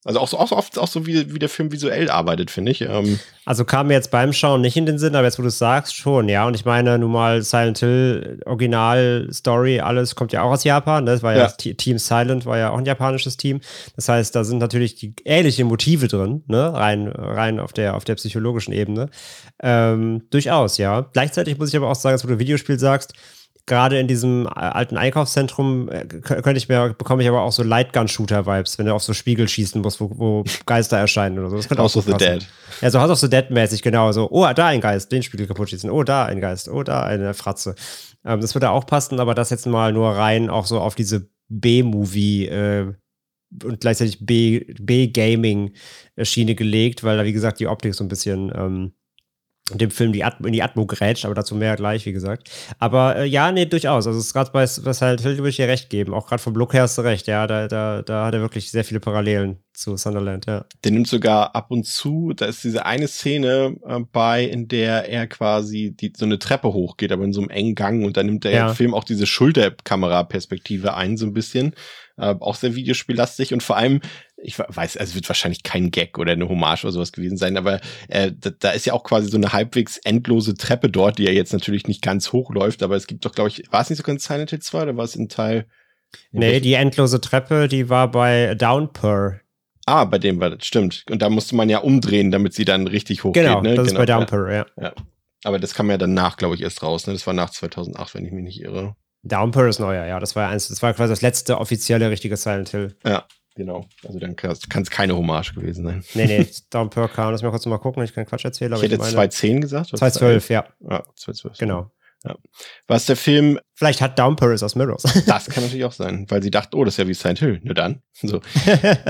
Also auch so, auch so oft auch so, wie, wie der Film visuell arbeitet, finde ich. Ähm, Also kam mir jetzt beim Schauen nicht in den Sinn, aber jetzt, wo du es sagst, schon, ja. Und ich meine, nun mal Silent Hill, Original, Story, alles kommt ja auch aus Japan. ne? Das war ja, Ja. Team Silent, war ja auch ein japanisches Team. Das heißt, da sind natürlich die ähnliche Motive drin, ne? Rein, rein auf der, auf der psychologischen Ebene. Ähm, durchaus, ja. Gleichzeitig muss ich aber auch sagen, als du Videospiel sagst, gerade in diesem äh, alten Einkaufszentrum äh, könnte ich mir, bekomme ich aber auch so Lightgun-Shooter-Vibes, wenn du auf so Spiegel schießen musst, wo, wo Geister erscheinen oder so. Das könnte House auch of the passen. Dead. Ja, so House of the Dead-mäßig, genau. So, oh, da ein Geist, den Spiegel kaputt schießen. Oh, da ein Geist. Oh, da eine Fratze. Ähm, das würde auch passen, aber das jetzt mal nur rein auch so auf diese B-Movie äh, und gleichzeitig B-Gaming-Schiene gelegt, weil da, wie gesagt, die Optik so ein bisschen ähm, dem Film die Atmo, in die Atmo grätscht, aber dazu mehr gleich, wie gesagt. Aber äh, ja, nee, durchaus. Also, es ist gerade bei was halt Hill würde ich dir recht geben. Auch gerade vom Look her hast du recht, ja. Da, da, da hat er wirklich sehr viele Parallelen zu Sunderland, ja. Der nimmt sogar ab und zu, da ist diese eine Szene äh, bei, in der er quasi die, so eine Treppe hochgeht, aber in so einem engen Gang und da nimmt der Ja. Film auch diese Schulterkamera-Perspektive ein, so ein bisschen. Äh, auch sehr videospiellastig und vor allem, ich we- weiß, also es wird wahrscheinlich kein Gag oder eine Hommage oder sowas gewesen sein, aber äh, da, da ist ja auch quasi so eine halbwegs endlose Treppe dort, die ja jetzt natürlich nicht ganz hoch läuft, aber es gibt doch, glaube ich, war es nicht sogar in Silent Hill 2 oder war es in Teil? Nee, die endlose Treppe, die war bei Downpour. Ah, bei dem war das, stimmt. Und da musste man ja umdrehen, damit sie dann richtig hochgeht. Genau, ne? das ist bei ja. Downpour, ja. Aber das kam ja danach, glaube ich, erst raus. Ne? Das war nach 2008, wenn ich mich nicht irre. Downpour ist neuer, ja. Das war eins, das war quasi das letzte offizielle richtige Silent Hill. Genau. Also dann kann es keine Hommage gewesen sein. Nee, nee, Downpour kam, lass mal kurz mal gucken, ich kann Quatsch erzählen, aber ich hätte meine 2010 gesagt. oder 2012, ja, 2011? Ja, 2012. genau. Was der Film, Vielleicht hat Downpour es aus Mirrors. das kann natürlich auch sein, weil sie dachten, oh, das ist ja wie Silent Hill. Nur dann. So.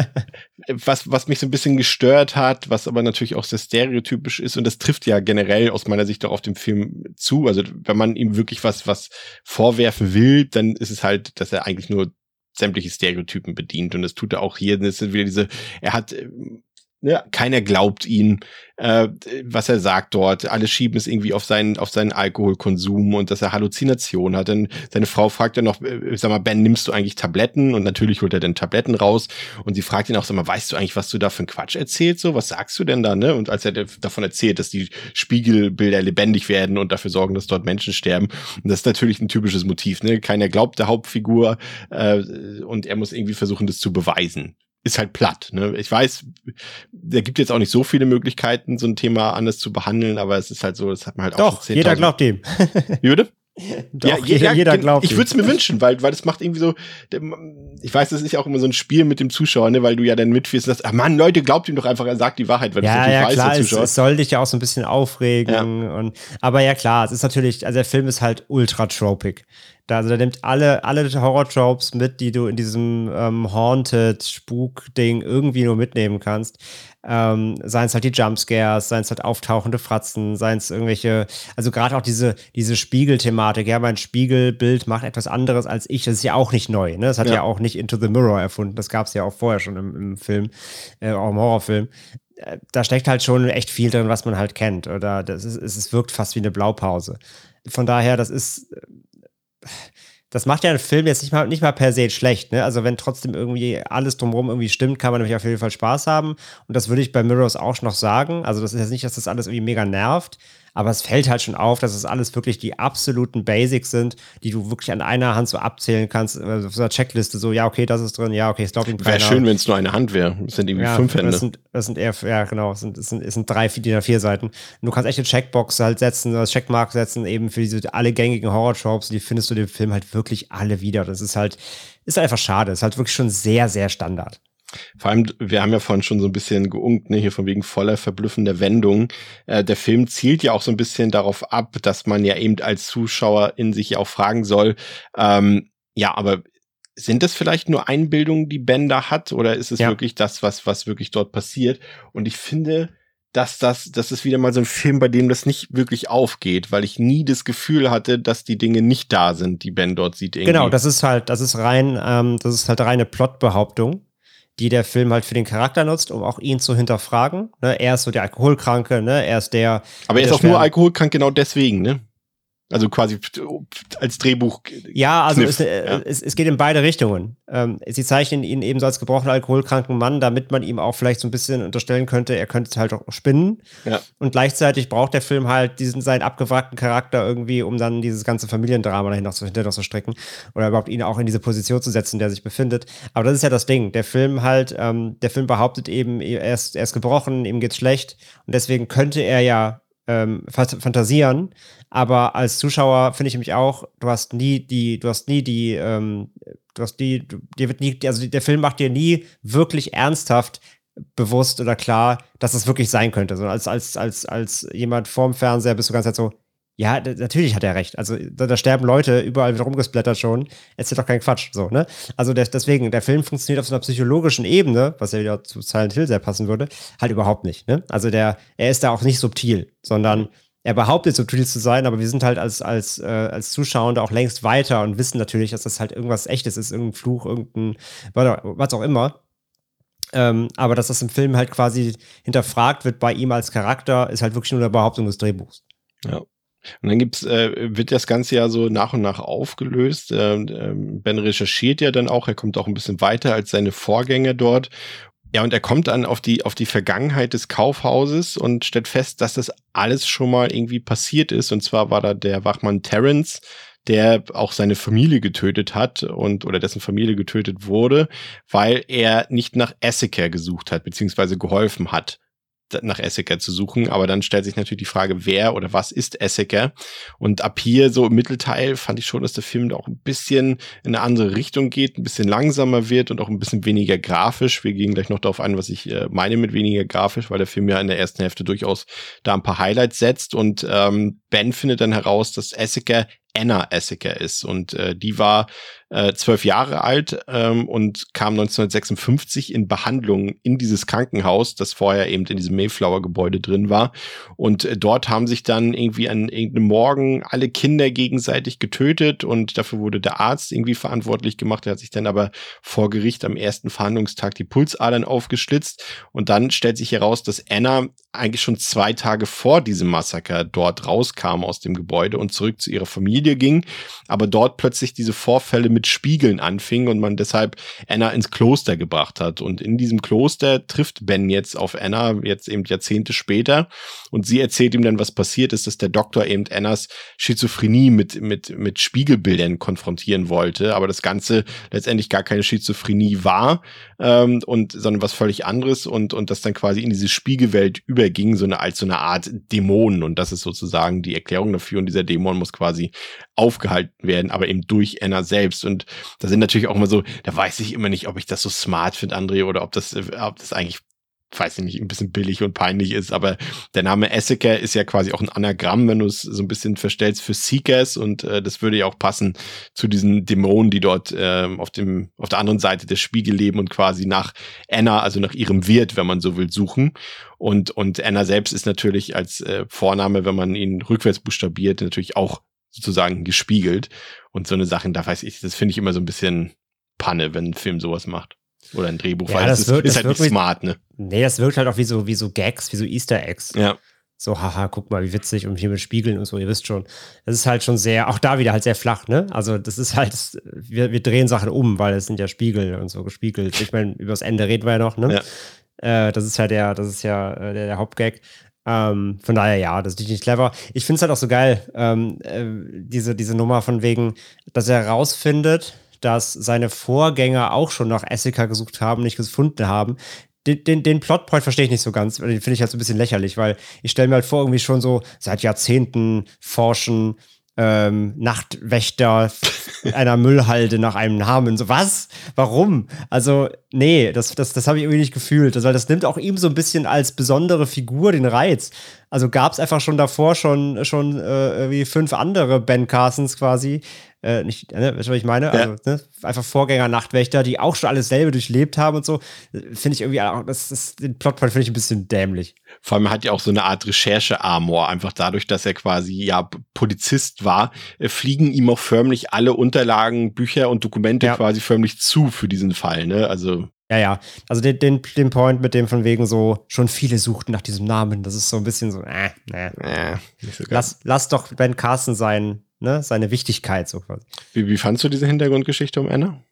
was, was mich so ein bisschen gestört hat, was aber natürlich auch sehr stereotypisch ist, und das trifft ja generell aus meiner Sicht auch auf dem Film zu. Also, wenn man ihm wirklich was, was vorwerfen will, dann ist es halt, dass er eigentlich nur sämtliche Stereotypen bedient. Und das tut er auch hier. Das sind wieder diese, er hat, ähm, ne, keiner glaubt ihn, äh, was er sagt dort. Alle schieben es irgendwie auf seinen, auf seinen Alkoholkonsum und dass er Halluzinationen hat. Dann seine Frau fragt ja noch, äh, sag mal, Ben, nimmst du eigentlich Tabletten? Und natürlich holt er dann Tabletten raus. Und sie fragt ihn auch, sag mal, weißt du eigentlich, was du da für einen Quatsch erzählst? So, was sagst du denn da, ne? Und als er davon erzählt, dass die Spiegelbilder lebendig werden und dafür sorgen, dass dort Menschen sterben. Und das ist natürlich ein typisches Motiv, ne? Keiner glaubt der Hauptfigur, äh, und er muss irgendwie versuchen, das zu beweisen ist halt platt. Ne? Ich weiß, da gibt jetzt auch nicht so viele Möglichkeiten, so ein Thema anders zu behandeln, aber es ist halt so, das hat man halt auch Doch, jeder 10.000 glaubt ihm. Wie bitte? Doch, ja, jeder, jeder glaubt. Ich würde es mir wünschen, weil, weil das macht irgendwie so, ich weiß, das ist ja auch immer so ein Spiel mit dem Zuschauer, ne, weil du ja dann mitführst und sagst, ah Mann, Leute, glaubt ihm doch einfach, er sagt die Wahrheit, weil ja, das ja, weiß, klar, der es, Zuschauer. es soll dich ja auch so ein bisschen aufregen. Ja. Und, aber ja, klar, es ist natürlich, also der Film ist halt ultra tropic. Da, also der nimmt alle, alle Horror-Tropes mit, die du in diesem ähm, Haunted, Spuk-Ding irgendwie nur mitnehmen kannst. Ähm, seien es halt die Jumpscares, seien es halt auftauchende Fratzen, seien es irgendwelche, also gerade auch diese, diese Spiegelthematik, ja, mein Spiegelbild macht etwas anderes als ich, das ist ja auch nicht neu, ne? Das hat ja, ja auch nicht Into the Mirror erfunden, das gab es ja auch vorher schon im, im Film, äh, auch im Horrorfilm äh, da steckt halt schon echt viel drin, was man halt kennt. Oder das ist, es wirkt fast wie eine Blaupause. Von daher, das ist, das macht ja einen Film jetzt nicht mal, nicht mal per se schlecht. Ne? Also wenn trotzdem irgendwie alles drumherum irgendwie stimmt, kann man nämlich auf jeden Fall Spaß haben. Und das würde ich bei Mirrors auch noch sagen. Also das ist jetzt nicht, dass das alles irgendwie mega nervt. Aber es fällt halt schon auf, dass es alles wirklich die absoluten Basics sind, die du wirklich an einer Hand so abzählen kannst, also auf so einer Checkliste, so, ja, okay, das ist drin, ja, okay, es glaubt ihm keiner. Wäre schön, wenn es nur eine Hand wäre. Es sind irgendwie ja, fünf Hände. Das sind, das sind eher, ja, genau, es sind, es sind, es sind drei, vier, vier Seiten. Und du kannst echt eine Checkbox halt setzen, das Checkmark setzen, eben für diese alle gängigen Horror-Tropes, die findest du im Film halt wirklich alle wieder. Das ist halt, ist einfach schade. Das ist halt wirklich schon sehr, sehr Standard. Vor allem, wir haben ja vorhin schon so ein bisschen geunkt, ne, hier von wegen voller verblüffender Wendung. Äh, der Film zielt ja auch so ein bisschen darauf ab, dass man ja eben als Zuschauer in sich auch fragen soll, ähm, ja, aber sind das vielleicht nur Einbildungen, die Bender hat, oder ist es ja. wirklich das, was, was wirklich dort passiert? Und ich finde, dass das, das ist wieder mal so ein Film, bei dem das nicht wirklich aufgeht, weil ich nie das Gefühl hatte, dass die Dinge nicht da sind, die Ben dort sieht. Irgendwie. Genau, das ist halt, das ist rein, ähm, das ist halt reine Plotbehauptung die der Film halt für den Charakter nutzt, um auch ihn zu hinterfragen. Ne? Er ist so der Alkoholkranke, ne? Er ist der. Aber er ist auch nur alkoholkrank genau deswegen, ne? Also quasi als Drehbuch. Ja, also es, äh, ja. Es, es, geht in beide Richtungen. Ähm, sie zeichnen ihn eben so als gebrochenen alkoholkranken Mann, damit man ihm auch vielleicht so ein bisschen unterstellen könnte, er könnte halt auch spinnen. Ja. Und gleichzeitig braucht der Film halt diesen seinen abgewrackten Charakter irgendwie, um dann dieses ganze Familiendrama dahinter zu, hinter zu strecken oder überhaupt ihn auch in diese Position zu setzen, in der er sich befindet. Aber das ist ja das Ding. Der Film halt, ähm, der Film behauptet eben, er ist, er ist gebrochen, ihm geht's schlecht und deswegen könnte er ja ähm, fantasieren. Aber als Zuschauer finde ich mich auch, du hast nie die, du hast nie die, ähm, du hast die, dir wird nie, also der Film macht dir nie wirklich ernsthaft bewusst oder klar, dass es wirklich sein könnte. So als, als, als, als jemand vorm Fernseher bist du ganz halt so, ja, natürlich hat er recht. Also da, da, sterben Leute überall wieder rumgesplattert schon. Erzählt doch kein Quatsch. So, ne? Also der, deswegen, der Film funktioniert auf so einer psychologischen Ebene, was ja wieder zu Silent Hill sehr passen würde, halt überhaupt nicht. Ne? Also der, er ist da auch nicht subtil, sondern er behauptet subtil zu sein, aber wir sind halt als, als, äh, als Zuschauer auch längst weiter und wissen natürlich, dass das halt irgendwas echtes ist, irgendein Fluch, irgendein, was auch immer. Ähm, aber dass das im Film halt quasi hinterfragt wird bei ihm als Charakter, ist halt wirklich nur eine Behauptung des Drehbuchs. Ja. Und dann gibt's, äh, wird das Ganze ja so nach und nach aufgelöst. Ähm, ähm, ben recherchiert ja dann auch, er kommt auch ein bisschen weiter als seine Vorgänger dort. Ja, und er kommt dann auf die, auf die Vergangenheit des Kaufhauses und stellt fest, dass das alles schon mal irgendwie passiert ist. Und zwar war da der Wachmann Terence, der auch seine Familie getötet hat und oder dessen Familie getötet wurde, weil er nicht nach Essica gesucht hat, beziehungsweise geholfen hat nach Essica zu suchen. Aber dann stellt sich natürlich die Frage, wer oder was ist Essica? Und ab hier so im Mittelteil fand ich schon, dass der Film auch ein bisschen in eine andere Richtung geht, ein bisschen langsamer wird und auch ein bisschen weniger grafisch. Wir gehen gleich noch darauf ein, was ich äh, meine mit weniger grafisch, weil der Film ja in der ersten Hälfte durchaus da ein paar Highlights setzt. Und ähm, Ben findet dann heraus, dass Essica Anna Essica ist. Und äh, die war äh, zwölf Jahre alt ähm, und kam 1956 in Behandlung in dieses Krankenhaus, das vorher eben in diesem Mayflower-Gebäude drin war. Und äh, dort haben sich dann irgendwie an irgendeinem Morgen alle Kinder gegenseitig getötet und dafür wurde der Arzt irgendwie verantwortlich gemacht. Er hat sich dann aber vor Gericht am ersten Verhandlungstag die Pulsadern aufgeschlitzt. Und dann stellt sich heraus, dass Anna eigentlich schon zwei Tage vor diesem Massaker dort rauskam aus dem Gebäude und zurück zu ihrer Familie ging, aber dort plötzlich diese Vorfälle mit Spiegeln anfingen und man deshalb Anna ins Kloster gebracht hat. Und in diesem Kloster trifft Ben jetzt auf Anna, jetzt eben Jahrzehnte später, und sie erzählt ihm dann, was passiert ist, dass der Doktor eben Annas Schizophrenie mit, mit, mit Spiegelbildern konfrontieren wollte, aber das Ganze letztendlich gar keine Schizophrenie war, ähm, und, sondern was völlig anderes und, und das dann quasi in diese Spiegelwelt über überging, so eine, als so eine Art Dämon. Und das ist sozusagen die Erklärung dafür. Und dieser Dämon muss quasi aufgehalten werden, aber eben durch Anna selbst. Und da sind natürlich auch immer so, da weiß ich immer nicht, ob ich das so smart finde, André, oder ob das, ob das eigentlich weiß ich nicht, ein bisschen billig und peinlich ist, aber der Name Essica ist ja quasi auch ein Anagramm, wenn du es so ein bisschen verstellst für Seekers und äh, das würde ja auch passen zu diesen Dämonen, die dort äh, auf dem auf der anderen Seite des Spiegel leben und quasi nach Anna, also nach ihrem Wirt, wenn man so will, suchen. Und und Anna selbst ist natürlich als äh, Vorname, wenn man ihn rückwärts buchstabiert, natürlich auch sozusagen gespiegelt und so eine Sachen, da weiß ich, das finde ich immer so ein bisschen Panne, wenn ein Film sowas macht. Oder ein Drehbuch, Ja, weil das es wirkt- ist, das ist halt nicht smart, ne? Nee, das wirkt halt auch wie so, wie so Gags, wie so Easter Eggs. Ja. So, haha, guck mal, wie witzig und hier mit Spiegeln und so, ihr wisst schon. Das ist halt schon sehr, auch da wieder halt sehr flach, ne? Also, das ist halt, wir, wir drehen Sachen um, weil es sind ja Spiegel und so gespiegelt. Ich meine, über das Ende reden wir ja noch, ne? Äh, das ist ja der, das ist ja äh, der, der Hauptgag. Ähm, von daher, ja, das ist nicht clever. Ich finde es halt auch so geil, ähm, äh, diese, diese Nummer von wegen, dass er herausfindet, dass seine Vorgänger auch schon nach Essica gesucht haben, nicht gefunden haben. Den, den, den Plotpoint verstehe ich nicht so ganz. Den finde ich halt so ein bisschen lächerlich, weil ich stelle mir halt vor, irgendwie schon so seit Jahrzehnten forschen ähm, Nachtwächter einer Müllhalde nach einem Namen. So, was? Warum? Also, nee, das, das, das habe ich irgendwie nicht gefühlt. Weil das nimmt auch ihm so ein bisschen als besondere Figur den Reiz. Also gab es einfach schon davor schon, schon äh, irgendwie fünf andere Ben Carsons quasi. Äh, nicht, ne, weißt du, was ich meine? Ja. Also, ne, einfach Vorgänger-Nachtwächter, die auch schon alles selber durchlebt haben und so. Finde ich irgendwie auch, das ist, den Plotpoint finde ich ein bisschen dämlich. Vor allem hat ja auch so eine Art Recherche-Armor. Einfach dadurch, dass er quasi ja Polizist war, äh, fliegen ihm auch förmlich alle Unterlagen, Bücher und Dokumente Ja. quasi förmlich zu für diesen Fall. Ne? Also Ja, ja. Also den, den, den Point mit dem von wegen so, schon viele suchten nach diesem Namen. Das ist so ein bisschen so, äh, äh. äh, nicht so. Lass, lass doch Ben Carson sein, ne, seine Wichtigkeit so quasi. Wie, wie fandst du diese Hintergrundgeschichte um Anna?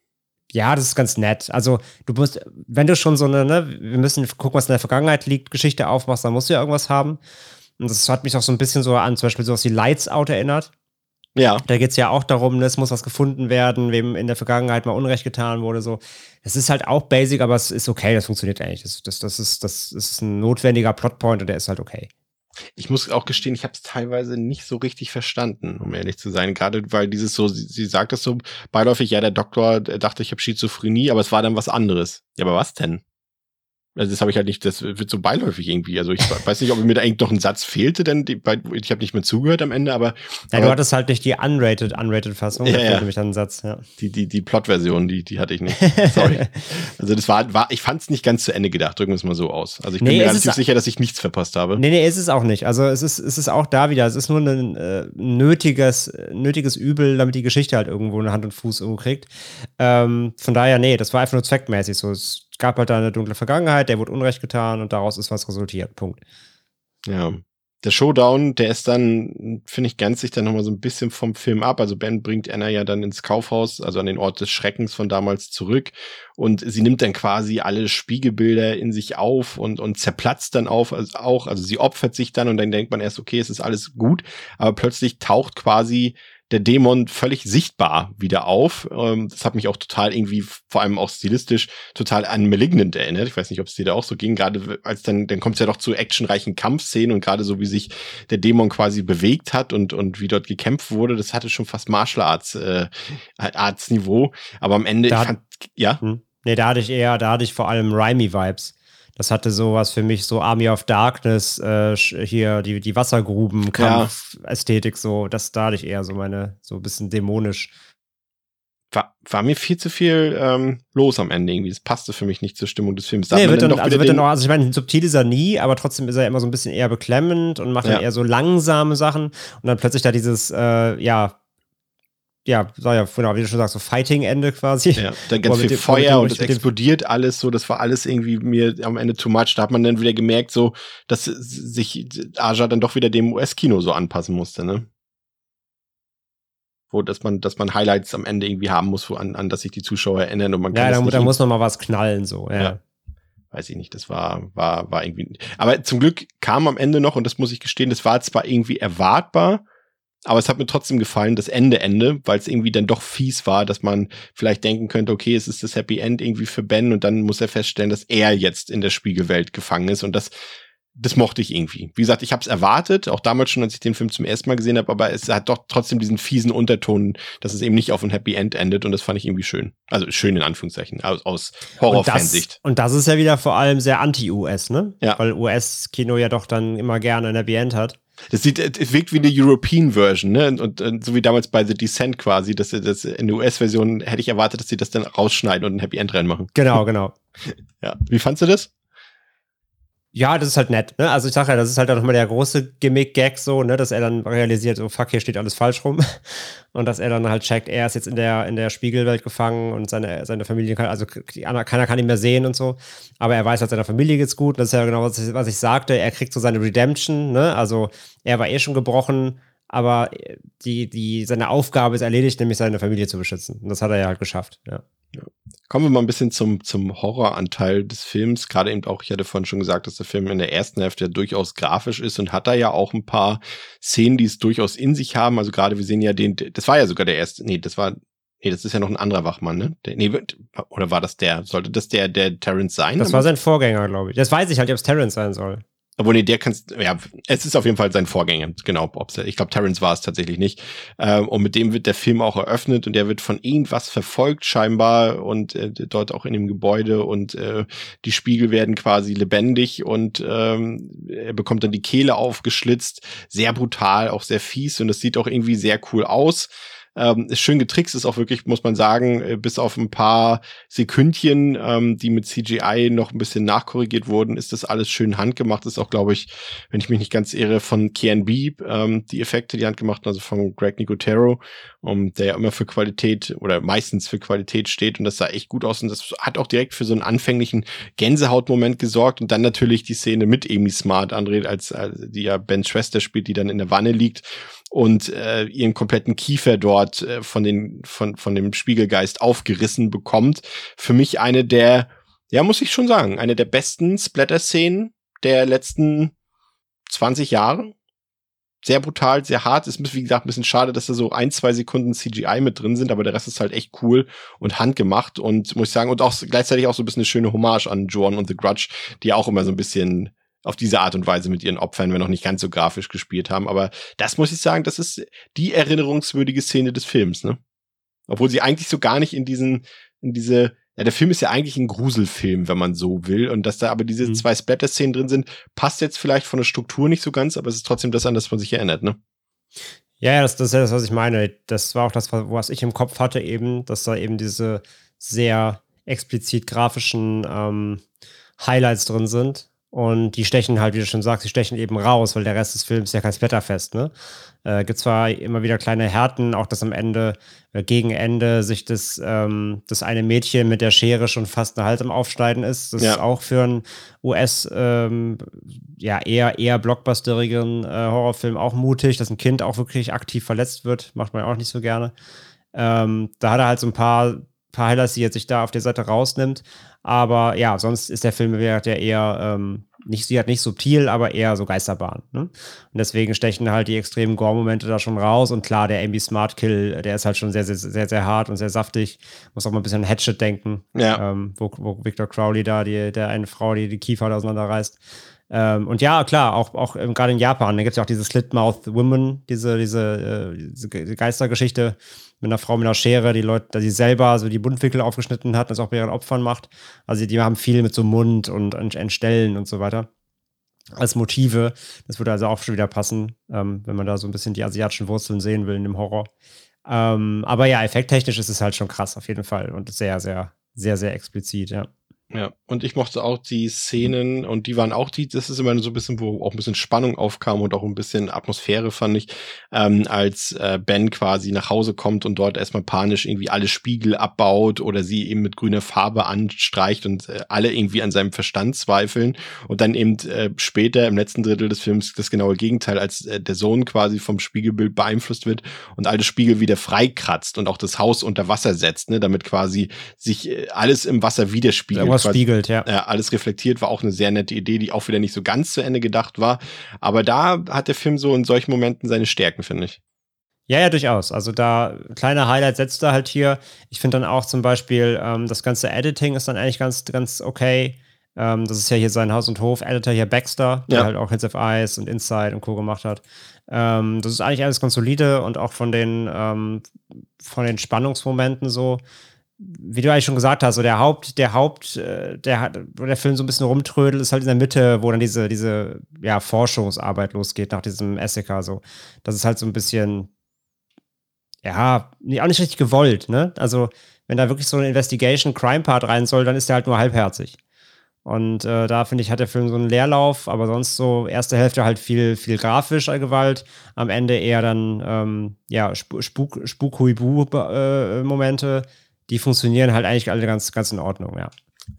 Ja, das ist ganz nett. Also, du musst, wenn du schon so eine, ne, wir müssen gucken, was in der Vergangenheit liegt, Geschichte aufmachst, dann musst du ja irgendwas haben. Und das hat mich auch so ein bisschen so an zum Beispiel sowas wie Lights Out erinnert. Ja, Da geht es ja auch darum, ne, es muss was gefunden werden, wem in der Vergangenheit mal Unrecht getan wurde. So. Es ist halt auch basic, aber es ist okay, das funktioniert eigentlich. Das, das, das, ist, das ist ein notwendiger Plotpoint und der ist halt okay. Ich muss auch gestehen, ich habe es teilweise nicht so richtig verstanden, um ehrlich zu sein. Gerade weil dieses so, sie, sie sagt das so beiläufig, ja, der Doktor dachte, ich habe Schizophrenie, aber es war dann was anderes. Ja, aber was denn? Also das habe ich halt nicht, das wird so beiläufig irgendwie. Also ich weiß nicht, ob mir da eigentlich noch ein Satz fehlte, denn die, ich habe nicht mehr zugehört am Ende, aber, Ja, aber du hattest halt nicht die unrated, unrated Fassung. Ja, da fehlt ja. nämlich dann ein Satz, ja. die, die, die Plot-Version, die, die hatte ich nicht. Sorry. Also das war, war ich fand es nicht ganz zu Ende gedacht, drücken wir es mal so aus. Also ich bin Nee, mir es relativ sicher, dass ich nichts verpasst habe. Nee, nee, ist es auch nicht. Also es ist, es ist auch da wieder, es ist nur ein äh, nötiges, nötiges Übel, damit die Geschichte halt irgendwo eine Hand und Fuß irgendwo kriegt. Ähm, von daher, nee, das war einfach nur zweckmäßig so. Es gab halt da eine dunkle Vergangenheit, der wurde Unrecht getan und daraus ist was resultiert. Punkt. Ja. Der Showdown, der ist dann, finde ich, ganz sich dann nochmal so ein bisschen vom Film ab. Also Ben bringt Anna ja dann ins Kaufhaus, also an den Ort des Schreckens von damals zurück. Und sie nimmt dann quasi alle Spiegelbilder in sich auf und, und zerplatzt dann auf, also auch. Also sie opfert sich dann und dann denkt man erst, okay, es ist alles gut. Aber plötzlich taucht quasi der Dämon völlig sichtbar wieder auf. Ähm, das hat mich auch total irgendwie, vor allem auch stilistisch, total an Malignant erinnert. Ich weiß nicht, ob es dir da auch so ging. Gerade als dann, dann kommt es ja doch zu actionreichen Kampfszenen und gerade so, wie sich der Dämon quasi bewegt hat und, und wie dort gekämpft wurde, das hatte schon fast Martial Arts, äh, Arts Niveau. Aber am Ende, Da ich fand, ja, Hm. Nee, da hatte ich eher, da hatte ich vor allem Raimi-Vibes. Das hatte sowas für mich, so Army of Darkness, äh, hier die, die Wassergruben, Kampf-Ästhetik, so, das da hatte ich eher so meine, so ein bisschen dämonisch. war, war mir viel zu viel ähm, los am Ende irgendwie. Das passte für mich nicht zur Stimmung des Films. Da Nee, wird dann, doch also wird dann auch, also ich meine, subtil ist er nie, aber trotzdem ist er immer so ein bisschen eher beklemmend und macht Ja. dann eher so langsame Sachen und dann plötzlich da dieses, äh, ja, ja, sag ja, genau, wie du schon sagst, so Fighting-Ende quasi. Ja, dann ganz viel dem- Feuer und es explodiert alles so. Das war alles irgendwie mir am Ende too much. Da hat man dann wieder gemerkt, so, dass sich Aja dann doch wieder dem US-Kino so anpassen musste, ne? Wo, dass man, dass man Highlights am Ende irgendwie haben muss, wo an, an das sich die Zuschauer erinnern und man kann Ja, da, da muss noch mal was knallen, so, ja. Ja. weiß ich nicht, das war, war, war irgendwie. Aber zum Glück kam am Ende noch, und das muss ich gestehen, das war zwar irgendwie erwartbar, aber es hat mir trotzdem gefallen, das Ende, Ende, weil es irgendwie dann doch fies war, dass man vielleicht denken könnte, okay, es ist das Happy End irgendwie für Ben und dann muss er feststellen, dass er jetzt in der Spiegelwelt gefangen ist und das das mochte ich irgendwie. Wie gesagt, ich habe es erwartet, auch damals schon, als ich den Film zum ersten Mal gesehen habe, aber es hat doch trotzdem diesen fiesen Unterton, dass es eben nicht auf ein Happy End endet und das fand ich irgendwie schön. Also schön in Anführungszeichen, aus, aus Horror-Fansicht. Und, und, das ist ja wieder vor allem sehr anti-US, ne? Ja. Weil US-Kino ja doch dann immer gerne ein Happy End hat. Das sieht, es wirkt wie eine European Version, ne? Und, und so wie damals bei The Descent quasi, dass das in der US-Version hätte ich erwartet, dass sie das dann rausschneiden und ein Happy End reinmachen. Genau, genau. ja. Wie fandst du das? Ja, das ist halt nett, ne? Also ich sage ja, das ist halt auch nochmal der große Gimmick-Gag so, ne, dass er dann realisiert, oh fuck, hier steht alles falsch rum. Und dass er dann halt checkt, er ist jetzt in der, in der Spiegelwelt gefangen und seine, seine Familie kann, also keiner kann ihn mehr sehen und so. Aber er weiß halt, seiner Familie geht's gut. Und das ist ja genau, was ich, was ich sagte. Er kriegt so seine Redemption, ne? Also er war eh schon gebrochen, aber die, die, seine Aufgabe ist erledigt, nämlich seine Familie zu beschützen. Und das hat er ja halt geschafft, ja. Ja. Kommen wir mal ein bisschen zum, zum Horroranteil des Films. Gerade eben auch, ich hatte vorhin schon gesagt, dass der Film in der ersten Hälfte durchaus grafisch ist und hat da ja auch ein paar Szenen, die es durchaus in sich haben. Also gerade, wir sehen ja den, das war ja sogar der erste, nee, das war, nee, das ist ja noch ein anderer Wachmann, ne? Der, nee, oder war das der? Sollte das der, der Terrence sein? Das war sein Vorgänger, glaube ich. Das weiß ich halt, ob es Terrence sein soll. Obwohl, nee, der kannst, ja, es ist auf jeden Fall sein Vorgänger. Genau, ob's, ich glaube, Terrence war es tatsächlich nicht. Ähm, und mit dem wird der Film auch eröffnet und der wird von irgendwas verfolgt scheinbar und äh, dort auch in dem Gebäude und äh, die Spiegel werden quasi lebendig und ähm, er bekommt dann die Kehle aufgeschlitzt. Sehr brutal, auch sehr fies und es sieht auch irgendwie sehr cool aus. Ähm, ist schön getrickst, ist auch wirklich, muss man sagen, äh, bis auf ein paar Sekündchen, ähm, die mit CGI noch ein bisschen nachkorrigiert wurden, ist das alles schön handgemacht. Ist auch, glaube ich, wenn ich mich nicht ganz irre, von Kian Beeb, ähm, die Effekte, die handgemacht, also von Greg Nicotero, um, der ja immer für Qualität oder meistens für Qualität steht und das sah echt gut aus und das hat auch direkt für so einen anfänglichen Gänsehautmoment gesorgt und dann natürlich die Szene mit Amy Smart, André, als, als die ja Bens Schwester spielt, die dann in der Wanne liegt und äh, ihren kompletten Kiefer dort äh, von, den, von, von dem Spiegelgeist aufgerissen bekommt. Für mich eine der, ja, muss ich schon sagen, eine der besten Splatter-Szenen der letzten 20 Jahre. Sehr brutal, sehr hart. Ist, wie gesagt, ein bisschen schade, dass da so ein, zwei Sekunden CGI mit drin sind, aber der Rest ist halt echt cool und handgemacht und muss ich sagen, und auch gleichzeitig auch so ein bisschen eine schöne Hommage an Joan und The Grudge, die auch immer so ein bisschen auf diese Art und Weise mit ihren Opfern, wenn auch nicht ganz so grafisch gespielt haben. Aber das muss ich sagen, das ist die erinnerungswürdige Szene des Films, ne? Obwohl sie eigentlich so gar nicht in diesen, in diese, ja, der Film ist ja eigentlich ein Gruselfilm, wenn man so will. Und dass da aber diese mhm. zwei Splatter-Szenen drin sind, passt jetzt vielleicht von der Struktur nicht so ganz, aber es ist trotzdem das, an das man sich erinnert, ne? Ja, das, das ist ja das, was ich meine. Das war auch das, was ich im Kopf hatte, eben, dass da eben diese sehr explizit grafischen ähm, Highlights drin sind. Und die stechen halt, wie du schon sagst, die stechen eben raus, weil der Rest des Films ist ja kein Splatterfest, ne? Äh, gibt zwar immer wieder kleine Härten, auch dass am Ende, äh, gegen Ende, sich das, ähm, das eine Mädchen mit der Schere schon fast eine Hals am Aufschneiden ist. Das ja. ist auch für einen US, ähm, ja, eher, eher blockbusterigen äh, Horrorfilm auch mutig, dass ein Kind auch wirklich aktiv verletzt wird. Macht man auch nicht so gerne. Ähm, da hat er halt so ein paar, paar Highlights, die er sich da auf der Seite rausnimmt. Aber ja, sonst ist der Film ja eher ähm, nicht, sie hat nicht subtil, aber eher so Geisterbahn. Ne? Und deswegen stechen halt die extremen Gore-Momente da schon raus. Und klar, der Amy Smart Kill, der ist halt schon sehr, sehr, sehr, sehr hart und sehr saftig. Muss auch mal ein bisschen an Hatchet denken, ja. ähm, wo, wo Victor Crowley da, die, der eine Frau, die die Kiefer auseinanderreißt. Ähm, und ja, klar, auch, auch ähm, gerade in Japan, da gibt es ja auch diese Slitmouth Women, diese, diese, äh, diese Geistergeschichte mit einer Frau mit einer Schere, die Leute, die selber so die Mundwickel aufgeschnitten hat das auch bei ihren Opfern macht. Also die haben viel mit so Mund und Entstellen und so weiter als Motive. Das würde also auch schon wieder passen, ähm, wenn man da so ein bisschen die asiatischen Wurzeln sehen will in dem Horror. Ähm, aber ja, effekttechnisch ist es halt schon krass, auf jeden Fall. Und sehr, sehr, sehr, sehr explizit, ja. Ja, und ich mochte auch die Szenen und die waren auch die, das ist immer so ein bisschen, wo auch ein bisschen Spannung aufkam und auch ein bisschen Atmosphäre fand ich, ähm, als äh, Ben quasi nach Hause kommt und dort erstmal panisch irgendwie alle Spiegel abbaut oder sie eben mit grüner Farbe anstreicht und äh, alle irgendwie an seinem Verstand zweifeln und dann eben äh, später im letzten Drittel des Films das genaue Gegenteil, als äh, der Sohn quasi vom Spiegelbild beeinflusst wird und alle Spiegel wieder freikratzt und auch das Haus unter Wasser setzt, ne, damit quasi sich äh, alles im Wasser widerspiegelt. Ja, spiegelt, ja. Äh, alles reflektiert, war auch eine sehr nette Idee, die auch wieder nicht so ganz zu Ende gedacht war. Aber da hat der Film so in solchen Momenten seine Stärken, finde ich. Ja, ja, durchaus. Also da kleine Highlight setzt er halt hier. Ich finde dann auch zum Beispiel, ähm, das ganze Editing ist dann eigentlich ganz, ganz okay. Ähm, das ist ja hier sein Haus- und Hof-Editor hier Baxter, der Ja. halt auch Hits of Ice und Inside und Co. gemacht hat. Ähm, das ist eigentlich alles ganz solide und auch von den, ähm, von den Spannungsmomenten so, wie du eigentlich schon gesagt hast, so der Haupt, der Haupt, äh, der hat, wo der Film so ein bisschen rumtrödelt, ist halt in der Mitte, wo dann diese, diese, ja, Forschungsarbeit losgeht nach diesem Essica, so. Das ist halt so ein bisschen, ja, auch nicht richtig gewollt, ne? Also, wenn da wirklich so ein Investigation-Crime-Part rein soll, dann ist der halt nur halbherzig. Und äh, da finde ich, hat der Film so einen Leerlauf, aber sonst so erste Hälfte halt viel, viel grafischer Gewalt, am Ende eher dann, ähm, ja, Spuk, Spuk, Spuk-Huibu-Momente, die funktionieren halt eigentlich alle ganz, ganz in Ordnung, ja.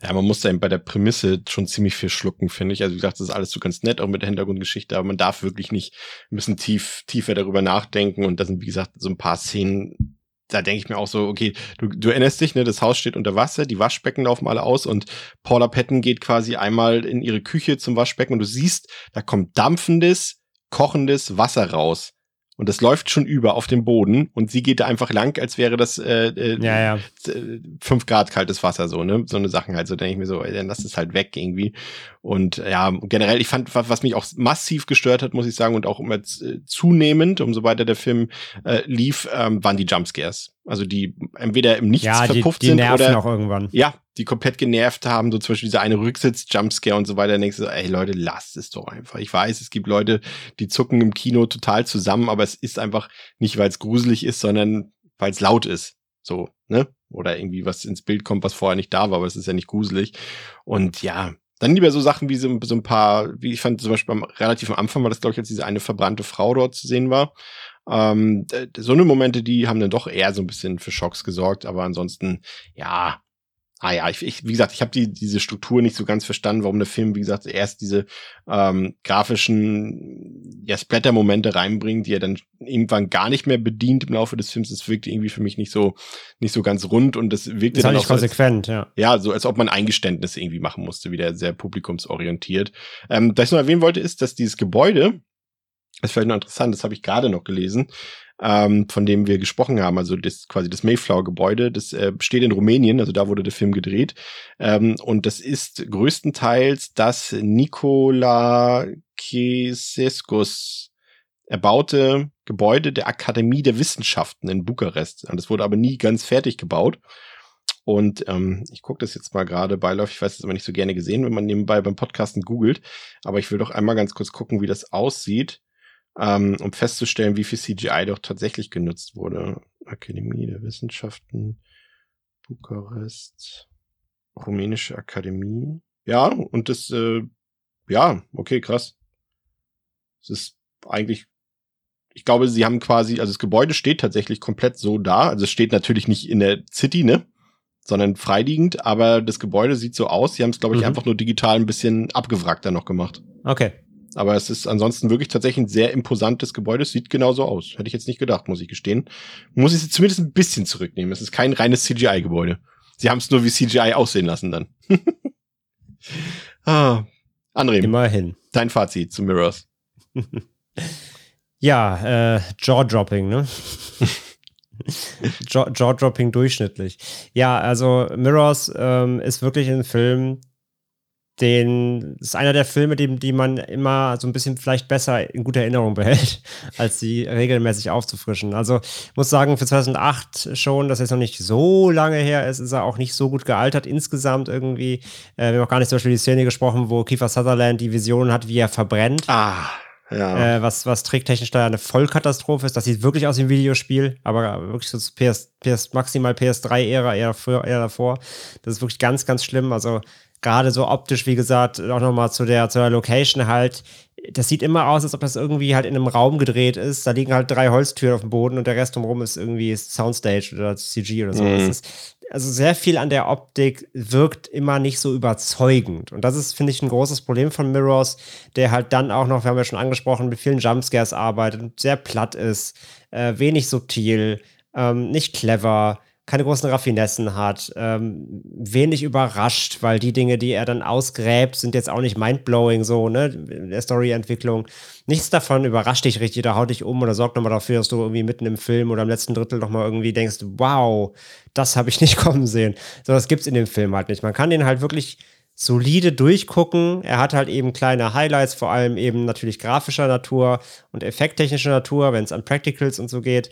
Ja, man muss da eben bei der Prämisse schon ziemlich viel schlucken, finde ich. Also wie gesagt, das ist alles so ganz nett, auch mit der Hintergrundgeschichte, aber man darf wirklich nicht ein bisschen tief, tiefer darüber nachdenken. Und da sind, wie gesagt, so ein paar Szenen, da denke ich mir auch so, okay, du, du erinnerst dich, ne, das Haus steht unter Wasser, die Waschbecken laufen alle aus und Paula Patton geht quasi einmal in ihre Küche zum Waschbecken und du siehst, da kommt dampfendes, kochendes Wasser raus. Und das läuft schon über auf dem Boden und sie geht da einfach lang, als wäre das äh, äh, Ja, ja. äh, fünf Grad kaltes Wasser, so, ne? So eine Sachen halt, so denke ich mir so, ey, dann lass es halt weg irgendwie. Und ja, generell, ich fand, was mich auch massiv gestört hat, muss ich sagen, und auch immer z- zunehmend, umso weiter der Film äh, lief, ähm, waren die Jumpscares. Also die entweder im Nichts Ja, die, verpufft die sind oder auch irgendwann. ja, die komplett genervt haben, so zum Beispiel dieser eine Rücksitz-Jumpscare und so weiter, denkst du, ey Leute, lasst es doch einfach. Ich weiß, es gibt Leute, die zucken im Kino total zusammen, aber es ist einfach nicht, weil es gruselig ist, sondern weil es laut ist. So, ne? Oder irgendwie was ins Bild kommt, was vorher nicht da war, aber es ist ja nicht gruselig. Und ja, dann lieber so Sachen wie so, so ein paar, wie ich fand zum Beispiel am, relativ am Anfang war das, glaube ich, als diese eine verbrannte Frau dort zu sehen war. Ähm, so eine Momente, die haben dann doch eher so ein bisschen für Schocks gesorgt, aber ansonsten, ja, ah ja, ich, ich wie gesagt, ich habe die, diese Struktur nicht so ganz verstanden, warum der Film, wie gesagt, erst diese ähm, grafischen ja, Splatter-Momente reinbringt, die er dann irgendwann gar nicht mehr bedient im Laufe des Films. Das wirkt irgendwie für mich nicht so, nicht so ganz rund und das Ist halt dann nicht auch so, als, konsequent, ja. ja, so als ob man Eingeständnisse irgendwie machen musste, wieder sehr publikumsorientiert. Ähm, was ich noch erwähnen wollte, ist, dass dieses Gebäude, das ist vielleicht noch interessant, das habe ich gerade noch gelesen, ähm, von dem wir gesprochen haben, also das quasi das Mayflower-Gebäude, das äh, steht in Rumänien, also da wurde der Film gedreht. Ähm, und das ist größtenteils das Nikola Keseskus erbaute Gebäude der Akademie der Wissenschaften in Bukarest. Und das wurde aber nie ganz fertig gebaut. Und ähm, ich gucke das jetzt mal gerade beiläufig, ich weiß es aber nicht so gerne gesehen, wenn man nebenbei beim Podcasten googelt. Aber ich will doch einmal ganz kurz gucken, wie das aussieht, ähm, um festzustellen, wie viel CGI doch tatsächlich genutzt wurde. Akademie der Wissenschaften, Bukarest, Rumänische Akademie. Ja, und das, äh, ja, okay, krass. Es ist eigentlich ich glaube, sie haben quasi, also das Gebäude steht tatsächlich komplett so da. Also es steht natürlich nicht in der City, ne? Sondern freiliegend, aber das Gebäude sieht so aus. Sie haben es, glaube ich, Mhm. einfach nur digital ein bisschen abgewrackter noch gemacht. Okay. Aber es ist ansonsten wirklich tatsächlich ein sehr imposantes Gebäude. Es sieht genauso aus. Hätte ich jetzt nicht gedacht, muss ich gestehen. Muss ich es zumindest ein bisschen zurücknehmen. Es ist kein reines CGI-Gebäude. Sie haben es nur wie CGI aussehen lassen dann. ah. André, Immerhin. dein Fazit zu Mirrors. Ja, äh, Jaw-Dropping, ne? Jaw- Jaw-Dropping durchschnittlich. Ja, also Mirrors ähm, ist wirklich ein Film, den ist einer der Filme, die, die man immer so ein bisschen vielleicht besser in guter Erinnerung behält, als sie regelmäßig aufzufrischen. Also ich muss sagen, für 2008 schon, dass jetzt noch nicht so lange her ist, ist er auch nicht so gut gealtert insgesamt irgendwie. Äh, wir haben auch gar nicht zum Beispiel die Szene gesprochen, wo Kiefer Sutherland die Vision hat, wie er verbrennt. Ah, ja. Äh, was, was tricktechnisch da eine Vollkatastrophe ist. Das sieht wirklich aus wie ein Videospiel, aber wirklich so PS, PS, maximal PS3-Ära, eher, eher davor. Das ist wirklich ganz, ganz schlimm. Also gerade so optisch, wie gesagt, auch nochmal zu der, zu der Location halt. Das sieht immer aus, als ob das irgendwie halt in einem Raum gedreht ist. Da liegen halt drei Holztüren auf dem Boden und der Rest drumherum ist irgendwie Soundstage oder CG oder so. Mhm. Ist, also sehr viel an der Optik wirkt immer nicht so überzeugend. Und das ist, finde ich, ein großes Problem von Mirrors, der halt dann auch noch, wir haben ja schon angesprochen, mit vielen Jumpscares arbeitet, und sehr platt ist, äh, wenig subtil, ähm, nicht clever, keine großen Raffinessen hat, ähm, wenig überrascht, weil die Dinge, die er dann ausgräbt, sind jetzt auch nicht mindblowing so, ne, in der Storyentwicklung. Nichts davon überrascht dich richtig oder haut dich um oder sorgt nochmal dafür, dass du irgendwie mitten im Film oder im letzten Drittel nochmal irgendwie denkst, wow, das habe ich nicht kommen sehen. So, das gibt's in dem Film halt nicht. Man kann den halt wirklich solide durchgucken. Er hat halt eben kleine Highlights, vor allem eben natürlich grafischer Natur und effekttechnischer Natur, wenn es an Practicals und so geht.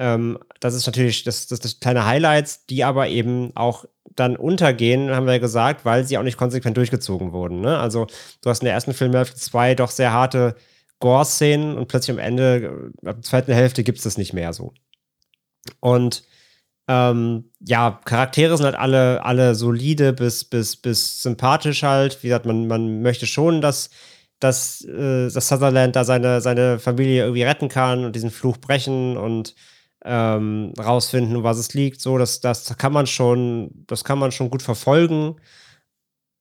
Ähm, das ist natürlich das, das, das kleine Highlights, die aber eben auch dann untergehen, haben wir ja gesagt, weil sie auch nicht konsequent durchgezogen wurden. Ne? Also du hast in der ersten Filmhälfte zwei doch sehr harte Gore-Szenen und plötzlich am Ende, ab der zweiten Hälfte gibt es das nicht mehr so. Und ähm, ja, Charaktere sind halt alle, alle solide bis, bis, bis sympathisch halt. Wie gesagt, man, man möchte schon, dass, dass, äh, dass Sutherland da seine, seine Familie irgendwie retten kann und diesen Fluch brechen und ähm, rausfinden, was es liegt. So, das, das kann man schon, das kann man schon gut verfolgen.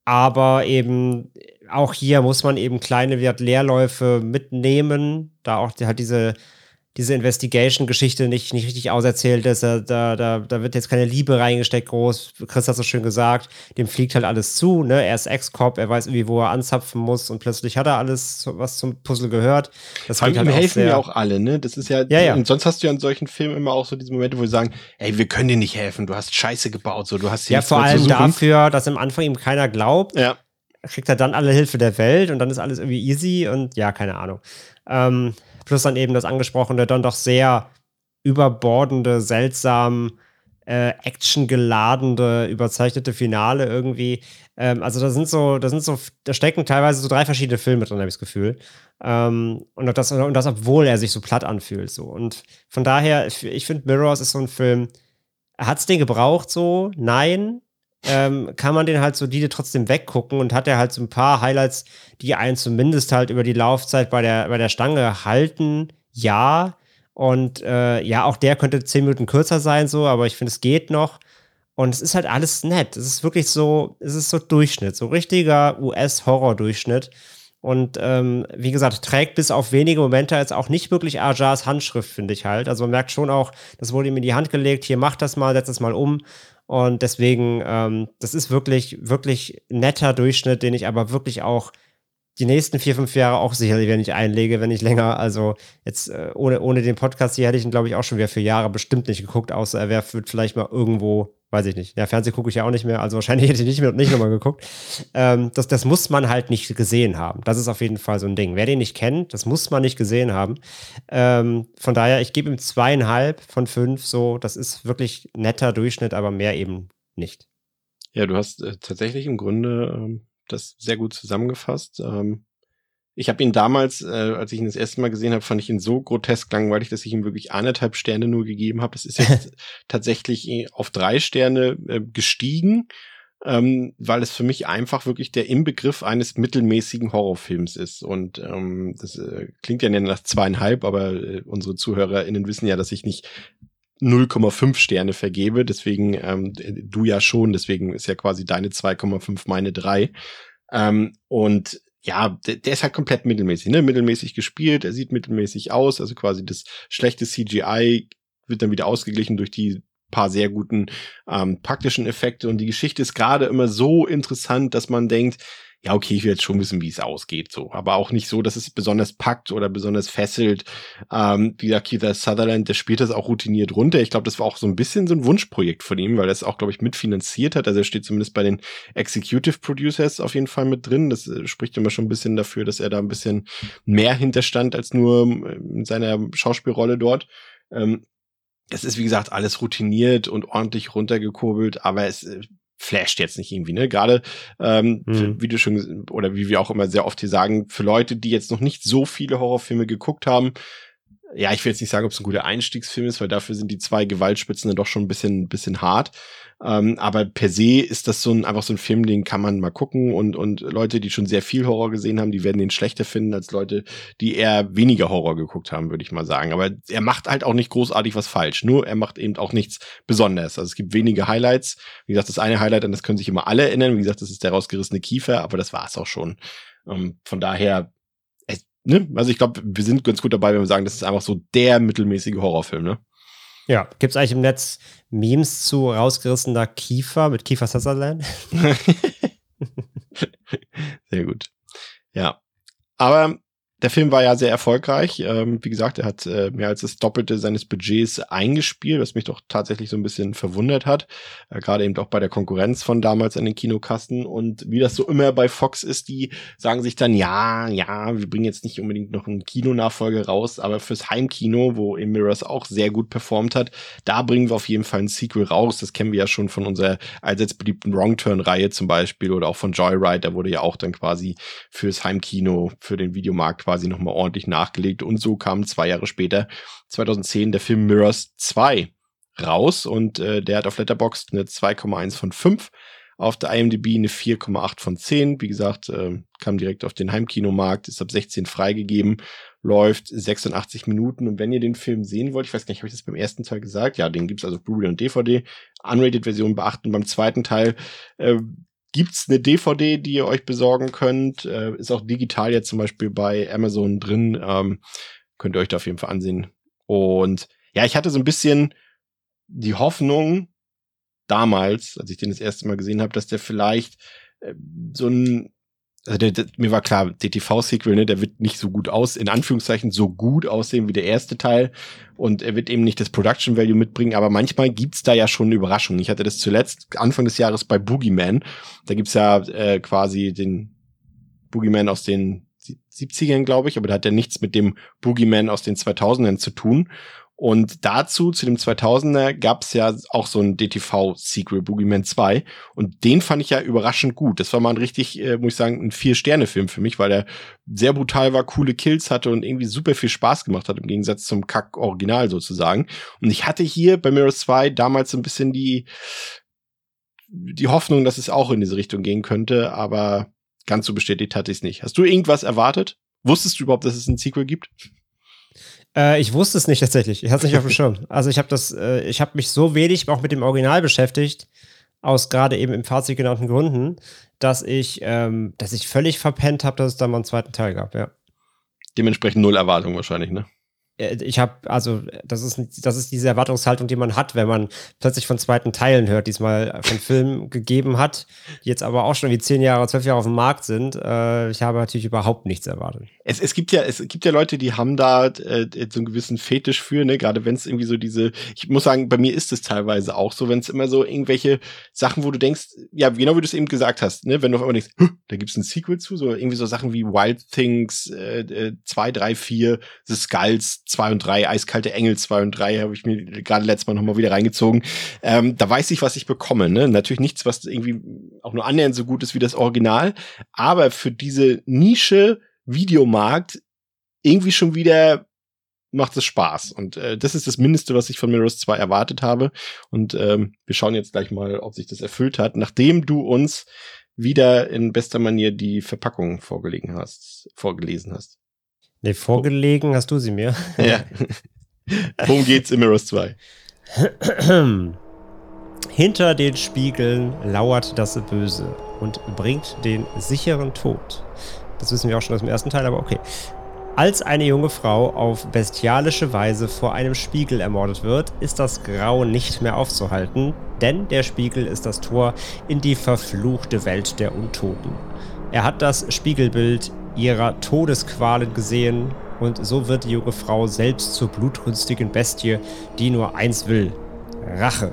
Aber eben auch hier muss man eben kleine Leerläufe mitnehmen, da auch halt diese diese Investigation-Geschichte nicht, nicht richtig auserzählt ist. Da, da, da wird jetzt keine Liebe reingesteckt, groß. Chris hat so schön gesagt. Dem fliegt halt alles zu. Ne? Er ist Ex-Cop, er weiß irgendwie, wo er anzapfen muss und plötzlich hat er alles, was zum Puzzle gehört. Das halt ihm helfen ja auch alle, ne? Das ist ja, ja, ja. Und sonst hast du ja in solchen Filmen immer auch so diese Momente, wo sie sagen, ey, wir können dir nicht helfen, du hast Scheiße gebaut, so, du hast Ja, vor allem dafür, dass am Anfang ihm keiner glaubt. Ja. Kriegt er dann alle Hilfe der Welt und dann ist alles irgendwie easy und ja, keine Ahnung. Ähm, Plus dann eben das angesprochene, dann doch sehr überbordende, seltsam äh, actiongeladene, überzeichnete Finale irgendwie. Ähm, also da sind so, da sind so, da stecken teilweise so drei verschiedene Filme drin, habe ich das Gefühl. Ähm, und, das, und das, obwohl er sich so platt anfühlt. So. Und von daher, ich, finde, Mirrors ist so ein Film, hat es den gebraucht so? Nein ähm, kann man den halt solide trotzdem weggucken und hat er halt so ein paar Highlights, die einen zumindest halt über die Laufzeit bei der, bei der Stange halten. Ja. Und äh, ja, auch der könnte zehn Minuten kürzer sein, so, aber ich finde, es geht noch. Und es ist halt alles nett. Es ist wirklich so, es ist so Durchschnitt, so richtiger US-Horror-Durchschnitt. Und ähm, wie gesagt, trägt bis auf wenige Momente jetzt auch nicht wirklich Ajars Handschrift, finde ich halt. Also man merkt schon auch, das wurde ihm in die Hand gelegt, hier mach das mal, setz das mal um. Und deswegen, ähm, das ist wirklich, wirklich netter Durchschnitt, den ich aber wirklich auch die nächsten vier, fünf Jahre auch sicherlich, wenn ich einlege, wenn nicht länger. Also jetzt äh, ohne, ohne den Podcast hier hätte ich ihn, glaube ich, auch schon wieder für Jahre bestimmt nicht geguckt, außer er wäre vielleicht mal irgendwo weiß ich nicht. Ja, Fernsehen gucke ich ja auch nicht mehr, also wahrscheinlich hätte ich nicht, mehr, nicht nochmal geguckt. Ähm, das, das muss man halt nicht gesehen haben. Das ist auf jeden Fall so ein Ding. Wer den nicht kennt, das muss man nicht gesehen haben. Ähm, von daher, ich gebe ihm zweieinhalb von fünf, so, das ist wirklich netter Durchschnitt, aber mehr eben nicht. Ja, du hast äh, tatsächlich im Grunde ähm, das sehr gut zusammengefasst. Ähm, ich habe ihn damals, äh, als ich ihn das erste Mal gesehen habe, fand ich ihn so grotesk langweilig, dass ich ihm wirklich anderthalb Sterne nur gegeben habe. Das ist jetzt tatsächlich äh, auf drei Sterne äh, gestiegen, ähm, weil es für mich einfach wirklich der Inbegriff eines mittelmäßigen Horrorfilms ist. Und ähm, das äh, klingt ja nach zweieinhalb, aber äh, unsere ZuhörerInnen wissen ja, dass ich nicht 0,5 Sterne vergebe. Deswegen ähm, du ja schon, deswegen ist ja quasi deine 2,5 meine drei. Ähm, und ja, der, der ist halt komplett mittelmäßig, ne? Mittelmäßig gespielt, er sieht mittelmäßig aus, also quasi das schlechte CGI wird dann wieder ausgeglichen durch die paar sehr guten ähm, praktischen Effekte und die Geschichte ist gerade immer so interessant, dass man denkt, ja, okay, ich will jetzt schon wissen, wie es ausgeht, so. Aber auch nicht so, dass es besonders packt oder besonders fesselt. Ähm, wie gesagt, Keith Sutherland, der spielt das auch routiniert runter. Ich glaube, das war auch so ein bisschen so ein Wunschprojekt von ihm, weil er es auch, glaube ich, mitfinanziert hat. Also er steht zumindest bei den Executive Producers auf jeden Fall mit drin. Das äh, spricht immer schon ein bisschen dafür, dass er da ein bisschen mehr hinterstand als nur äh, in seiner Schauspielrolle dort. Ähm, es ist, wie gesagt, alles routiniert und ordentlich runtergekurbelt, aber es äh, flasht jetzt nicht irgendwie, ne? Gerade, ähm, mhm. wie du schon, oder wie wir auch immer sehr oft hier sagen, für Leute, die jetzt noch nicht so viele Horrorfilme geguckt haben, ja, ich will jetzt nicht sagen, ob es ein guter Einstiegsfilm ist, weil dafür sind die zwei Gewaltspitzen dann doch schon ein bisschen, bisschen hart. Ähm, aber per se ist das so ein, einfach so ein Film, den kann man mal gucken und, und Leute, die schon sehr viel Horror gesehen haben, die werden den schlechter finden als Leute, die eher weniger Horror geguckt haben, würde ich mal sagen. Aber er macht halt auch nicht großartig was falsch. Nur er macht eben auch nichts Besonderes. Also es gibt wenige Highlights. Wie gesagt, das eine Highlight, an das können sich immer alle erinnern. Wie gesagt, das ist der rausgerissene Kiefer, aber das war es auch schon. Ähm, von daher, ne? Also ich glaube, wir sind ganz gut dabei, wenn wir sagen, das ist einfach so der mittelmäßige Horrorfilm, ne? Ja, gibt es eigentlich im Netz Memes zu rausgerissener Kiefer mit Kiefer Sutherland? Sehr gut. Ja. Aber der Film war ja sehr erfolgreich. Ähm, wie gesagt, er hat äh, mehr als das Doppelte seines Budgets eingespielt, was mich doch tatsächlich so ein bisschen verwundert hat. Äh, Gerade eben auch bei der Konkurrenz von damals an den Kinokasten. Und wie das so immer bei Fox ist, die sagen sich dann, ja, ja, wir bringen jetzt nicht unbedingt noch einen Kinonachfolge raus, aber fürs Heimkino, wo In Mirrors auch sehr gut performt hat, da bringen wir auf jeden Fall ein Sequel raus. Das kennen wir ja schon von unserer allseits beliebten Wrong Turn-Reihe zum Beispiel oder auch von Joyride. Da wurde ja auch dann quasi fürs Heimkino, für den Videomarkt quasi nochmal ordentlich nachgelegt. Und so kam zwei Jahre später, 2010, der Film Mirrors 2 raus und äh, der hat auf Letterboxd eine 2,1 von 5 auf der IMDb eine 4,8 von 10. Wie gesagt, äh, kam direkt auf den Heimkinomarkt, ist ab 16 freigegeben, läuft 86 Minuten. Und wenn ihr den Film sehen wollt, ich weiß gar nicht, habe ich das beim ersten Teil gesagt? Ja, den gibt's also Blu-ray und DVD. Unrated-Version beachten. Beim zweiten Teil äh, gibt's eine DVD, die ihr euch besorgen könnt. Äh, ist auch digital jetzt zum Beispiel bei Amazon drin. Ähm, könnt ihr euch da auf jeden Fall ansehen. Und ja, ich hatte so ein bisschen die Hoffnung damals, als ich den das erste Mal gesehen habe, dass der vielleicht äh, so ein also der, der, mir war klar, DTV-Sequel, ne, der wird nicht so gut aus, in Anführungszeichen so gut aussehen wie der erste Teil. Und er wird eben nicht das Production Value mitbringen, aber manchmal gibt's da ja schon eine Überraschung. Ich hatte das zuletzt Anfang des Jahres bei Boogeyman. Da gibt's ja äh, quasi den Boogeyman aus den 70ern, glaube ich, aber da hat er nichts mit dem Boogeyman aus den 2000ern zu tun. Und dazu, zu dem 2000er, gab es ja auch so ein DTV-Sequel, Boogeyman 2. Und den fand ich ja überraschend gut. Das war mal ein richtig, äh, muss ich sagen, ein Vier-Sterne-Film für mich, weil er sehr brutal war, coole Kills hatte und irgendwie super viel Spaß gemacht hat, im Gegensatz zum Kack-Original sozusagen. Und ich hatte hier bei Mirrors 2 damals so ein bisschen die, die Hoffnung, dass es auch in diese Richtung gehen könnte, aber ganz so bestätigt hatte ich es nicht. Hast du irgendwas erwartet? Wusstest du überhaupt, dass es ein Sequel gibt? Äh, ich wusste es nicht tatsächlich. Ich hatte es nicht auf dem Schirm. Also ich habe das, äh, ich habe mich so wenig auch mit dem Original beschäftigt, aus gerade eben im Fazit genannten Gründen, dass ich, ähm, dass ich völlig verpennt habe, dass es da mal einen zweiten Teil gab, ja. Dementsprechend null Erwartung wahrscheinlich, ne? Äh, ich habe, also, das ist, das ist diese Erwartungshaltung, die man hat, wenn man plötzlich von zweiten Teilen hört, die es mal von Filmen gegeben hat, die jetzt aber auch schon wie zehn Jahre, zwölf Jahre auf dem Markt sind. Äh, ich habe natürlich überhaupt nichts erwartet. Es, es gibt ja, es gibt ja Leute, die haben da äh, so einen gewissen Fetisch für, ne, gerade wenn es irgendwie so diese, ich muss sagen, bei mir ist es teilweise auch so, wenn es immer so irgendwelche Sachen, wo du denkst, ja, genau wie du es eben gesagt hast, ne, wenn du auf einmal denkst, da gibt es ein Sequel zu, so irgendwie so Sachen wie Wild Things äh, 2, 3, 4, The Skulls, 2 und 3, Eiskalte Engel 2 und 3 habe ich mir gerade letztes Mal nochmal wieder reingezogen. Ähm, da weiß ich, was ich bekomme. Ne? Natürlich nichts, was irgendwie auch nur annähernd so gut ist wie das Original. Aber für diese Nische Videomarkt irgendwie schon wieder macht es Spaß. Und äh, das ist das Mindeste, was ich von Mirrors 2 erwartet habe. Und ähm, wir schauen jetzt gleich mal, ob sich das erfüllt hat, nachdem du uns wieder in bester Manier die Verpackung vorgelegen hast, vorgelesen hast. Nee, vorgelegen hast du sie mir. Ja. Worum geht's in Mirrors 2? Hinter den Spiegeln lauert das Böse und bringt den sicheren Tod. Das wissen wir auch schon aus dem ersten Teil, aber okay. Als eine junge Frau auf bestialische Weise vor einem Spiegel ermordet wird, ist das Grau nicht mehr aufzuhalten, denn der Spiegel ist das Tor in die verfluchte Welt der Untoten. Er hat das Spiegelbild ihrer Todesqualen gesehen und so wird die junge Frau selbst zur blutrünstigen Bestie, die nur eins will: Rache.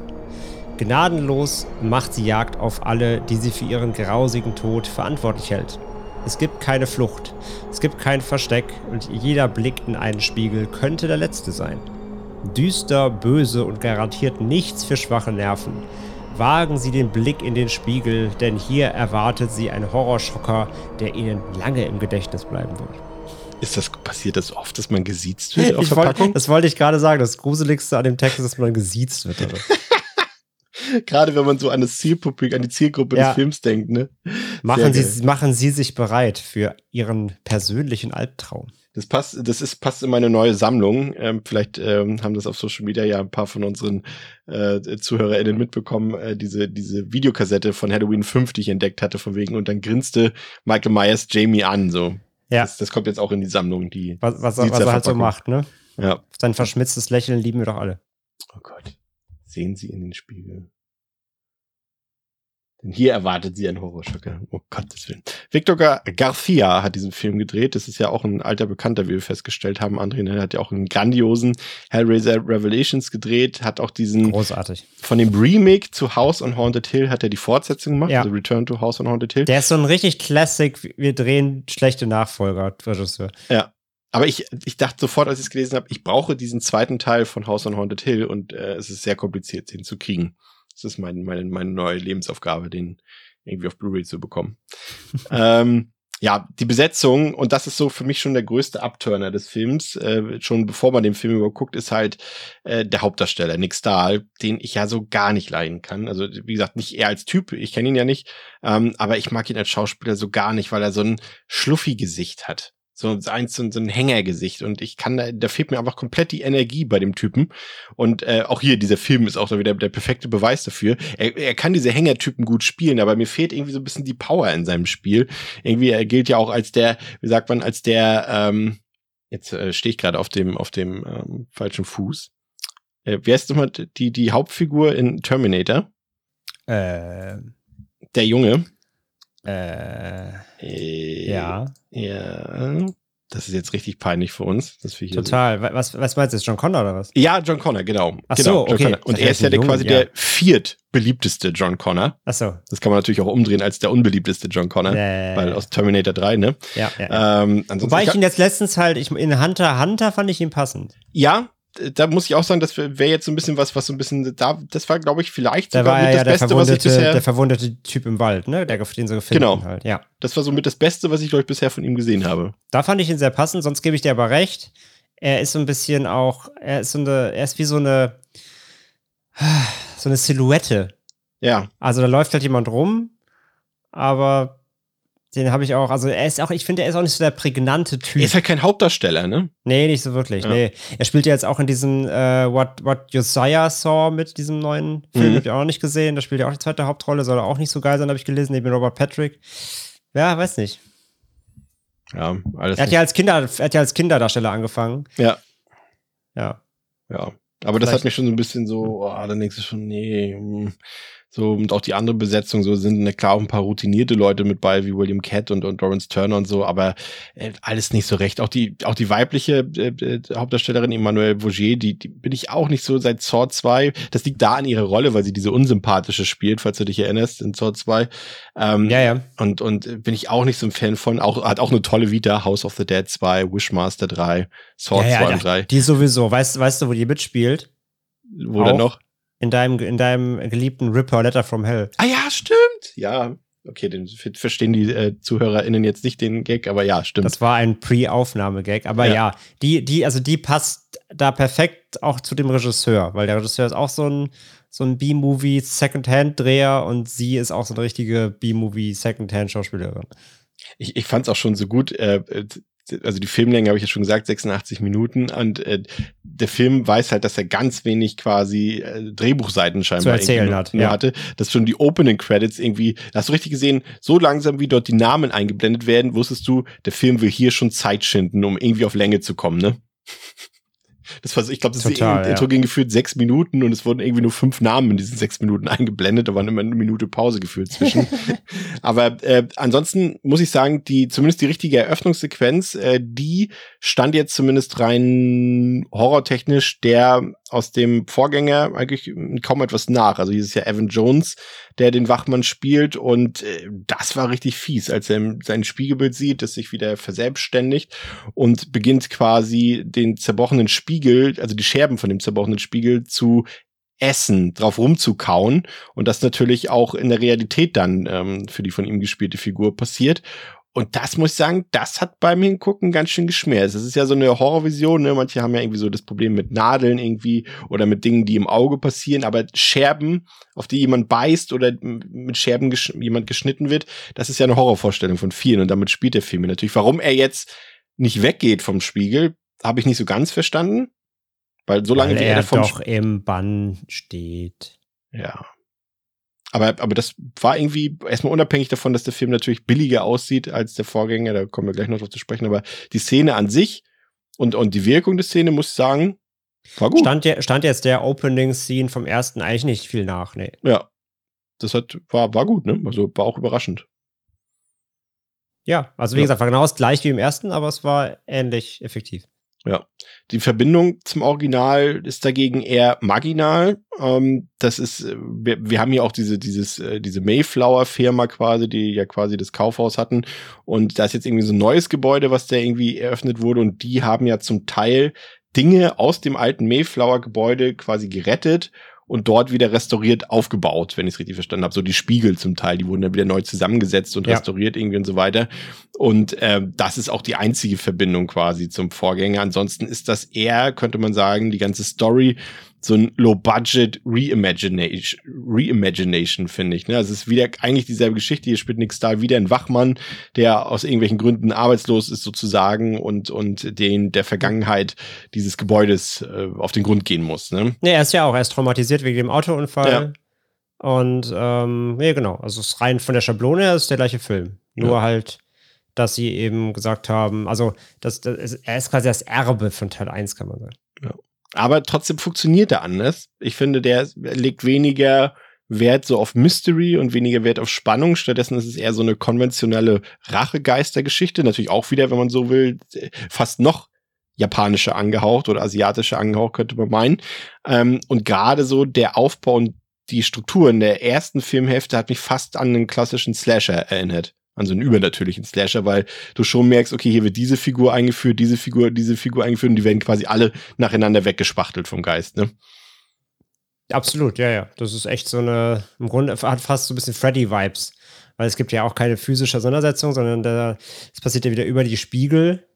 Gnadenlos macht sie Jagd auf alle, die sie für ihren grausigen Tod verantwortlich hält. Es gibt keine Flucht, es gibt kein Versteck und jeder Blick in einen Spiegel könnte der letzte sein. Düster, böse und garantiert nichts für schwache Nerven. Wagen Sie den Blick in den Spiegel, denn hier erwartet Sie ein Horrorschocker, der Ihnen lange im Gedächtnis bleiben wird. Ist das passiert das oft, dass man gesiezt wird auf wollt, das wollte ich gerade sagen. Das Gruseligste an dem Text ist, dass man gesiezt wird. Gerade wenn man so an das Zielpublik, an die Zielgruppe Ja. des Films denkt, ne? Machen Sehr Sie, machen Sie sich bereit für Ihren persönlichen Albtraum. Das passt, das ist, passt in meine neue Sammlung. Ähm, vielleicht ähm, haben das auf Social Media ja ein paar von unseren äh, ZuhörerInnen mitbekommen, äh, diese, diese Videokassette von Halloween 5, die ich entdeckt hatte, von wegen, und dann grinste Michael Myers Jamie an. So. Ja. Das, das kommt jetzt auch in die Sammlung, die. Was, was, er- was er halt so macht, ne? Ja. Sein verschmitztes Lächeln lieben wir doch alle. Oh Gott. Sehen Sie in den Spiegel. Hier erwartet sie einen Horrorschocker. Oh Gottes Willen. Victor Gar Garcia hat diesen Film gedreht. Das ist ja auch ein alter Bekannter, wie wir festgestellt haben. André hat ja auch einen grandiosen Hellraiser Revelations gedreht, hat auch diesen Großartig. von dem Remake zu House on Haunted Hill hat er die Fortsetzung gemacht, Ja. also Return to House on Haunted Hill. Der ist so ein richtig Classic, wir drehen schlechte Nachfolger, Regisseur. Ja. Aber ich, ich dachte sofort, als ich es gelesen habe, ich brauche diesen zweiten Teil von House on Haunted Hill und äh, es ist sehr kompliziert, den zu kriegen. Das ist mein, meine, meine neue Lebensaufgabe, den irgendwie auf Blu-ray zu bekommen. ähm, ja, die Besetzung, und das ist so für mich schon der größte Abturner des Films, äh, schon bevor man den Film überguckt, ist halt äh, der Hauptdarsteller, Nick Stahl, den ich ja so gar nicht leiden kann. Also, wie gesagt, nicht er als Typ, ich kenne ihn ja nicht, ähm, aber ich mag ihn als Schauspieler so gar nicht, weil er so ein Schluffi-Gesicht hat. So eins, so, so ein Hängergesicht. Und ich kann da, da fehlt mir einfach komplett die Energie bei dem Typen. Und äh, auch hier, dieser Film ist auch so wieder der perfekte Beweis dafür. Er, er kann diese Hängertypen gut spielen, aber mir fehlt irgendwie so ein bisschen die Power in seinem Spiel. Irgendwie, er gilt ja auch als der, wie sagt man, als der, ähm, jetzt äh, stehe ich gerade auf dem, auf dem ähm, falschen Fuß. Äh, wer ist nochmal die, die Hauptfigur in Terminator? Äh, Der Junge. Äh, Äh, ja, Ja. Das ist jetzt richtig peinlich für uns, dass wir hier total. Wa- Was, was meinst du, ist John Connor oder was? Ja, John Connor, genau. Ach genau, so, John okay. Connor. Und Das er ist ja quasi ja. der viertbeliebteste John Connor. Achso. Das kann man natürlich auch umdrehen als der unbeliebteste John Connor, Ja, weil aus Terminator 3, ne? ja, ja, ja. Ähm, Wobei ich ihn jetzt letztens halt, ich, in Hunter Hunter fand ich ihn passend. ja, da muss ich auch sagen, das wäre jetzt so ein bisschen was, was so ein bisschen, da, das war, glaube ich, vielleicht Da sogar mit das ja der Beste, was ich verwundete, bisher, der verwundete Typ im Wald, ne? Der, den so gefunden Genau. halt. Ja. das war so mit das Beste, was ich, glaube ich, bisher von ihm gesehen habe. Da fand ich ihn sehr passend, sonst gebe ich dir aber recht. Er ist so ein bisschen auch, er ist so eine, er ist wie so eine, so eine Silhouette. Ja, Also da läuft halt jemand rum, aber den habe ich auch, also er ist auch, ich finde, er ist auch nicht so der prägnante Typ. er ist halt kein Hauptdarsteller, ne? Nee, nicht so wirklich. Ja. Nee. Er spielt ja jetzt auch in diesem äh, What, What Josiah Saw mit diesem neuen Film. Mhm. Hab ich auch noch nicht gesehen. Da spielt er auch die zweite Hauptrolle. Soll er auch nicht so geil sein, habe ich gelesen, neben Robert Patrick. Ja, weiß nicht. Ja, alles. Er hat ja als Kinder, er hat ja als Kinderdarsteller angefangen. ja, Ja. Ja, aber das Vielleicht- hat mich schon so ein bisschen so, oh, dann denkst du schon, nee, hm. So, und auch die andere Besetzung, so sind na klar auch ein paar routinierte Leute mit bei, wie William Catt und, und Lawrence Turner und so, aber äh, alles nicht so recht. Auch die, auch die weibliche äh, äh, Hauptdarstellerin Emmanuelle Vaugier, die, die bin ich auch nicht so seit Saw 2. Das liegt da an ihrer Rolle, weil sie diese unsympathische spielt, falls du dich erinnerst, in Saw 2. Ähm, Ja, ja. und, und bin ich auch nicht so ein Fan von. Auch, hat auch eine tolle Vita, House of the Dead 2, Wishmaster 3, Saw ja, 2 ja, und 3. Die sowieso. Weißt, weißt du, wo die mitspielt? Wo dann auch? noch? In deinem, in deinem geliebten Ripper Letter from Hell. Ah ja, stimmt. Ja, okay, den ver- verstehen die äh, ZuhörerInnen jetzt nicht den Gag, aber ja, stimmt. Das war ein Pre-Aufnahme-Gag. Aber Ja. ja, die, die, also die passt da perfekt auch zu dem Regisseur, weil der Regisseur ist auch so ein, so ein B-Movie Secondhand-Dreher und sie ist auch so eine richtige B-Movie Secondhand-Schauspielerin. ich ich fand es auch schon so gut. Äh, äh, also die Filmlänge habe ich ja schon gesagt, 86 Minuten. Und äh, der Film weiß halt, dass er ganz wenig quasi äh, Drehbuchseiten scheinbar Zu erzählen hat, ja. hatte. Dass schon die Opening Credits irgendwie, hast du richtig gesehen, so langsam wie dort die Namen eingeblendet werden, wusstest du, der Film will hier schon Zeit schinden, um irgendwie auf Länge zu kommen, ne? Das war so, ich glaube, das Total, Intro ja. ging gefühlt sechs Minuten und es wurden irgendwie nur fünf Namen in diesen sechs Minuten eingeblendet. Da war immer eine Minute Pause gefühlt zwischen. Aber äh, ansonsten muss ich sagen, die zumindest die richtige Eröffnungssequenz, äh, die stand jetzt zumindest rein horrortechnisch der aus dem Vorgänger eigentlich kaum etwas nach. Also hier ist ja Evan Jones, der den Wachmann spielt und äh, das war richtig fies, als er sein Spiegelbild sieht, das sich wieder verselbstständigt und beginnt quasi den zerbrochenen Spiegel, also die Scherben von dem zerbrochenen Spiegel zu essen, drauf rumzukauen und das natürlich auch in der Realität dann ähm, für die von ihm gespielte Figur passiert. Und das muss ich sagen, das hat beim Hingucken ganz schön geschmerzt. Das ist ja so eine Horrorvision, ne? Manche haben ja irgendwie so das Problem mit Nadeln irgendwie oder mit Dingen, die im Auge passieren, aber Scherben, auf die jemand beißt oder mit Scherben gesch jemand geschnitten wird, das ist ja eine Horrorvorstellung von vielen und damit spielt der Film natürlich. Warum er jetzt nicht weggeht vom Spiegel, habe ich nicht so ganz verstanden. Weil so lange weil er er vom doch im Bann steht. Ja. Aber, aber das war irgendwie erstmal unabhängig davon, dass der Film natürlich billiger aussieht als der Vorgänger, da kommen wir gleich noch drauf zu sprechen, aber die Szene an sich und, und die Wirkung der Szene, muss ich sagen, war gut. Stand, stand jetzt der Opening-Scene vom ersten eigentlich nicht viel nach, nee. Ja. das hat, war, war gut, ne? Also war auch überraschend. Ja, also wie Ja. gesagt, war genau das gleiche wie im ersten, aber es war ähnlich effektiv. Ja. Die Verbindung zum Original ist dagegen eher marginal. Ähm, das ist, äh, wir, wir haben hier auch diese, dieses, äh, diese Mayflower-Firma quasi, die ja quasi das Kaufhaus hatten. Und da ist jetzt irgendwie so ein neues Gebäude, was da irgendwie eröffnet wurde. Und die haben ja zum Teil Dinge aus dem alten Mayflower-Gebäude quasi gerettet und dort wieder restauriert aufgebaut, wenn ich es richtig verstanden habe. So die Spiegel zum Teil, die wurden dann wieder neu zusammengesetzt und Ja. restauriert irgendwie und so weiter. Und ähm, das ist auch die einzige Verbindung quasi zum Vorgänger. Ansonsten ist das eher, könnte man sagen, die ganze Story so ein Low-Budget Reimagination, Reimagination finde ich. Ne? Also es ist wieder eigentlich dieselbe Geschichte. Hier spielt Nick Stahl wieder ein Wachmann, der aus irgendwelchen Gründen arbeitslos ist sozusagen und, und den der Vergangenheit dieses Gebäudes äh, auf den Grund gehen muss. Ne? Nee, er ist ja auch erst traumatisiert wegen dem Autounfall. Und ähm, nee, genau. Also es ist rein von der Schablone her ist der gleiche Film. Nur Ja. halt, dass sie eben gesagt haben, also das, das ist, er ist quasi das Erbe von Teil 1, kann man sagen. Aber trotzdem funktioniert er anders. Ich finde, der legt weniger Wert so auf Mystery und weniger Wert auf Spannung. Stattdessen ist es eher so eine konventionelle Rachegeistergeschichte. Natürlich auch wieder, wenn man so will, fast noch japanische angehaucht oder asiatische angehaucht, könnte man meinen. Ähm, und gerade so der Aufbau und die Struktur in der ersten Filmhälfte hat mich fast an einen klassischen Slasher erinnert. An so einen übernatürlichen Slasher, weil du schon merkst, okay, hier wird diese Figur eingeführt, diese Figur, diese Figur eingeführt und die werden quasi alle nacheinander weggespachtelt vom Geist, ne? Absolut, ja, ja. Das ist echt so eine, im Grunde hat fast so ein bisschen Freddy-Vibes. Weil es gibt ja auch keine physische Auseinandersetzung, sondern der, es passiert ja wieder über die Spiegel.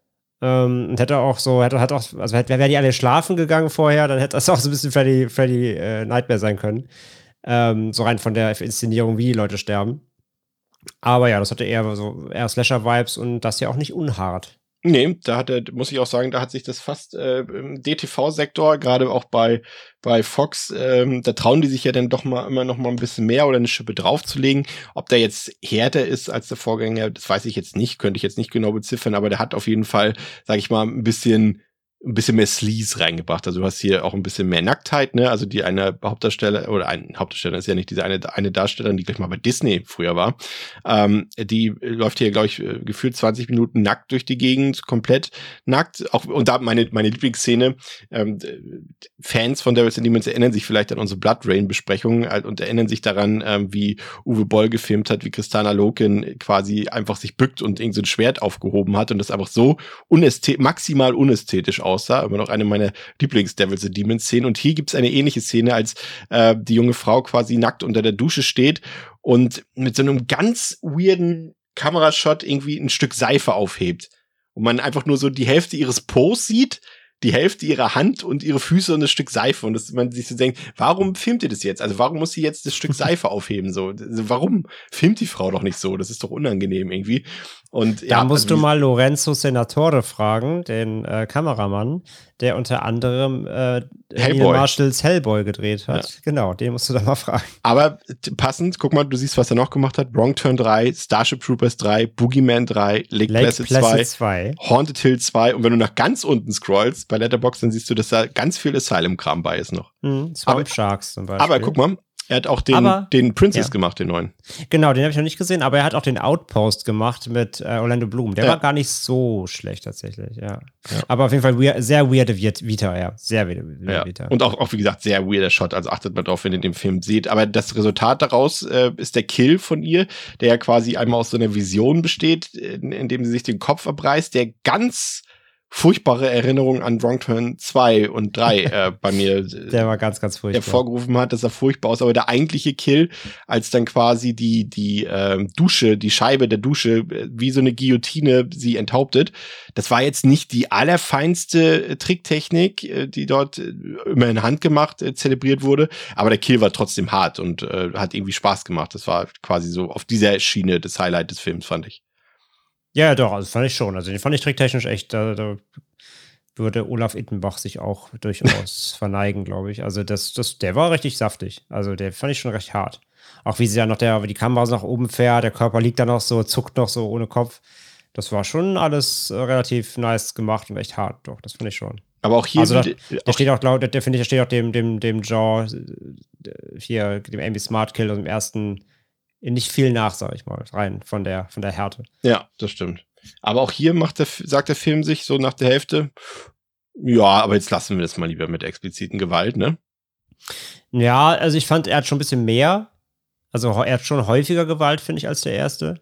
Ähm, und hätte auch so, hätte, hat auch, also hätte, wäre die alle schlafen gegangen vorher, dann hätte das auch so ein bisschen Freddy, Freddy äh, Nightmare sein können. Ähm, so rein von der Inszenierung, wie die Leute sterben. Aber ja, das hatte eher so eher Slasher-Vibes und das ja auch nicht unhart. Nee, da hat er, muss ich auch sagen, da hat sich das fast äh, im DTV-Sektor, gerade auch bei, bei Fox, ähm, da trauen die sich ja dann doch mal immer noch mal ein bisschen mehr oder eine Schippe draufzulegen. Ob der jetzt härter ist als der Vorgänger, das weiß ich jetzt nicht, könnte ich jetzt nicht genau beziffern, aber der hat auf jeden Fall, sag ich mal, ein bisschen ein bisschen mehr Sleaze reingebracht. Also du hast hier auch ein bisschen mehr Nacktheit, ne? Also die eine Hauptdarsteller oder ein Hauptdarsteller ist ja nicht diese eine, eine Darstellerin, die gleich mal bei Disney früher war. Ähm, die läuft hier, glaube ich, äh, gefühlt 20 Minuten nackt durch die Gegend, komplett nackt. Auch und da meine meine Lieblingsszene. Ähm, Fans von Devils and Demons erinnern sich vielleicht an unsere Blood Rain Besprechung äh, und erinnern sich daran, ähm, wie Uwe Boll gefilmt hat, wie Christana Loken quasi einfach sich bückt und irgend so Schwert aufgehoben hat und das einfach so unästhet maximal unästhetisch aussah. Immer noch eine meiner Lieblings-Devils and Demons-Szenen. Und hier gibt es eine ähnliche Szene, als äh, die junge Frau quasi nackt unter der Dusche steht und mit so einem ganz weirden Kamerashot irgendwie ein Stück Seife aufhebt. Und man einfach nur so die Hälfte ihres Pos sieht, die Hälfte ihrer Hand und ihre Füße und das Stück Seife. Und dass man sich so denkt, warum filmt ihr das jetzt? Also warum muss sie jetzt das Stück Seife aufheben? So, warum filmt die Frau doch nicht so? Das ist doch unangenehm irgendwie. Und Da ja, musst also du mal Lorenzo Senatore fragen, den äh, Kameramann, der unter anderem äh, Hellboy. Marshalls Hellboy gedreht hat. Genau, den musst du da mal fragen. Aber passend, guck mal, du siehst, was er noch gemacht hat. Wrong Turn 3, Starship Troopers 3, Boogeyman 3, Lake, Lake Placid, Placid 2, 2. Haunted Hill 2. Und wenn du nach ganz unten scrollst bei Letterboxd, dann siehst du, dass da ganz viel Asylum-Kram bei ist noch. Hm, Swamp Sharks zum Beispiel. Aber guck mal, er hat auch den, Aber- den Princess ja. gemacht, den neuen. Genau, den habe ich noch nicht gesehen, aber er hat auch den Outpost gemacht mit äh, Orlando Bloom. Der Ja. war gar nicht so schlecht tatsächlich, ja. Aber auf jeden Fall weir sehr weirde Vita, ja. Sehr weirde weirde Ja. Vita. Und auch, auch, wie gesagt, sehr weirder Shot. Also achtet mal drauf, wenn ihr den Film seht. Aber das Resultat daraus äh, ist der Kill von ihr, der ja quasi einmal aus so einer Vision besteht, in, in dem sie sich den Kopf abreißt, der ganz furchtbare Erinnerungen an Wrong Turn 2 und 3 äh, bei mir äh, der war ganz, ganz furchtbar. hervorgerufen hat, dass er furchtbar aus. Aber der eigentliche Kill, als dann quasi die, die ähm, Dusche, die Scheibe der Dusche, äh, wie so eine Guillotine sie enthauptet, das war jetzt nicht die allerfeinste äh, Tricktechnik, äh, die dort äh, immer in Hand gemacht, äh, zelebriert wurde. Aber der Kill war trotzdem hart und äh, hat irgendwie Spaß gemacht. Das war quasi so auf dieser Schiene das Highlight des Films, fand ich. Ja, doch, also fand ich schon. Also den fand ich tricktechnisch echt, da, da würde Olaf Ittenbach sich auch durchaus verneigen, glaube ich. Also das, das, der war richtig saftig. Also der fand ich schon recht hart. Auch wie sie ja noch der, wie die Kamera so nach oben fährt, der Körper liegt da noch so, zuckt noch so ohne Kopf. Das war schon alles äh, relativ nice gemacht und echt hart. Doch, das finde ich schon. Aber auch hier Also da, der steht auch, glaub, der, der finde ich, der steht auch dem, dem, dem Jaw, äh, hier dem Amy Smart Kill und dem ersten nicht viel nach, sag ich mal, rein von der, von der Härte. Ja, das stimmt. Aber auch hier macht der, sagt der Film sich so nach der Hälfte, ja, aber jetzt lassen wir das mal lieber mit expliziten Gewalt, ne? Ja, also ich fand, er hat schon ein bisschen mehr. Also er hat schon häufiger Gewalt, finde ich, als der erste.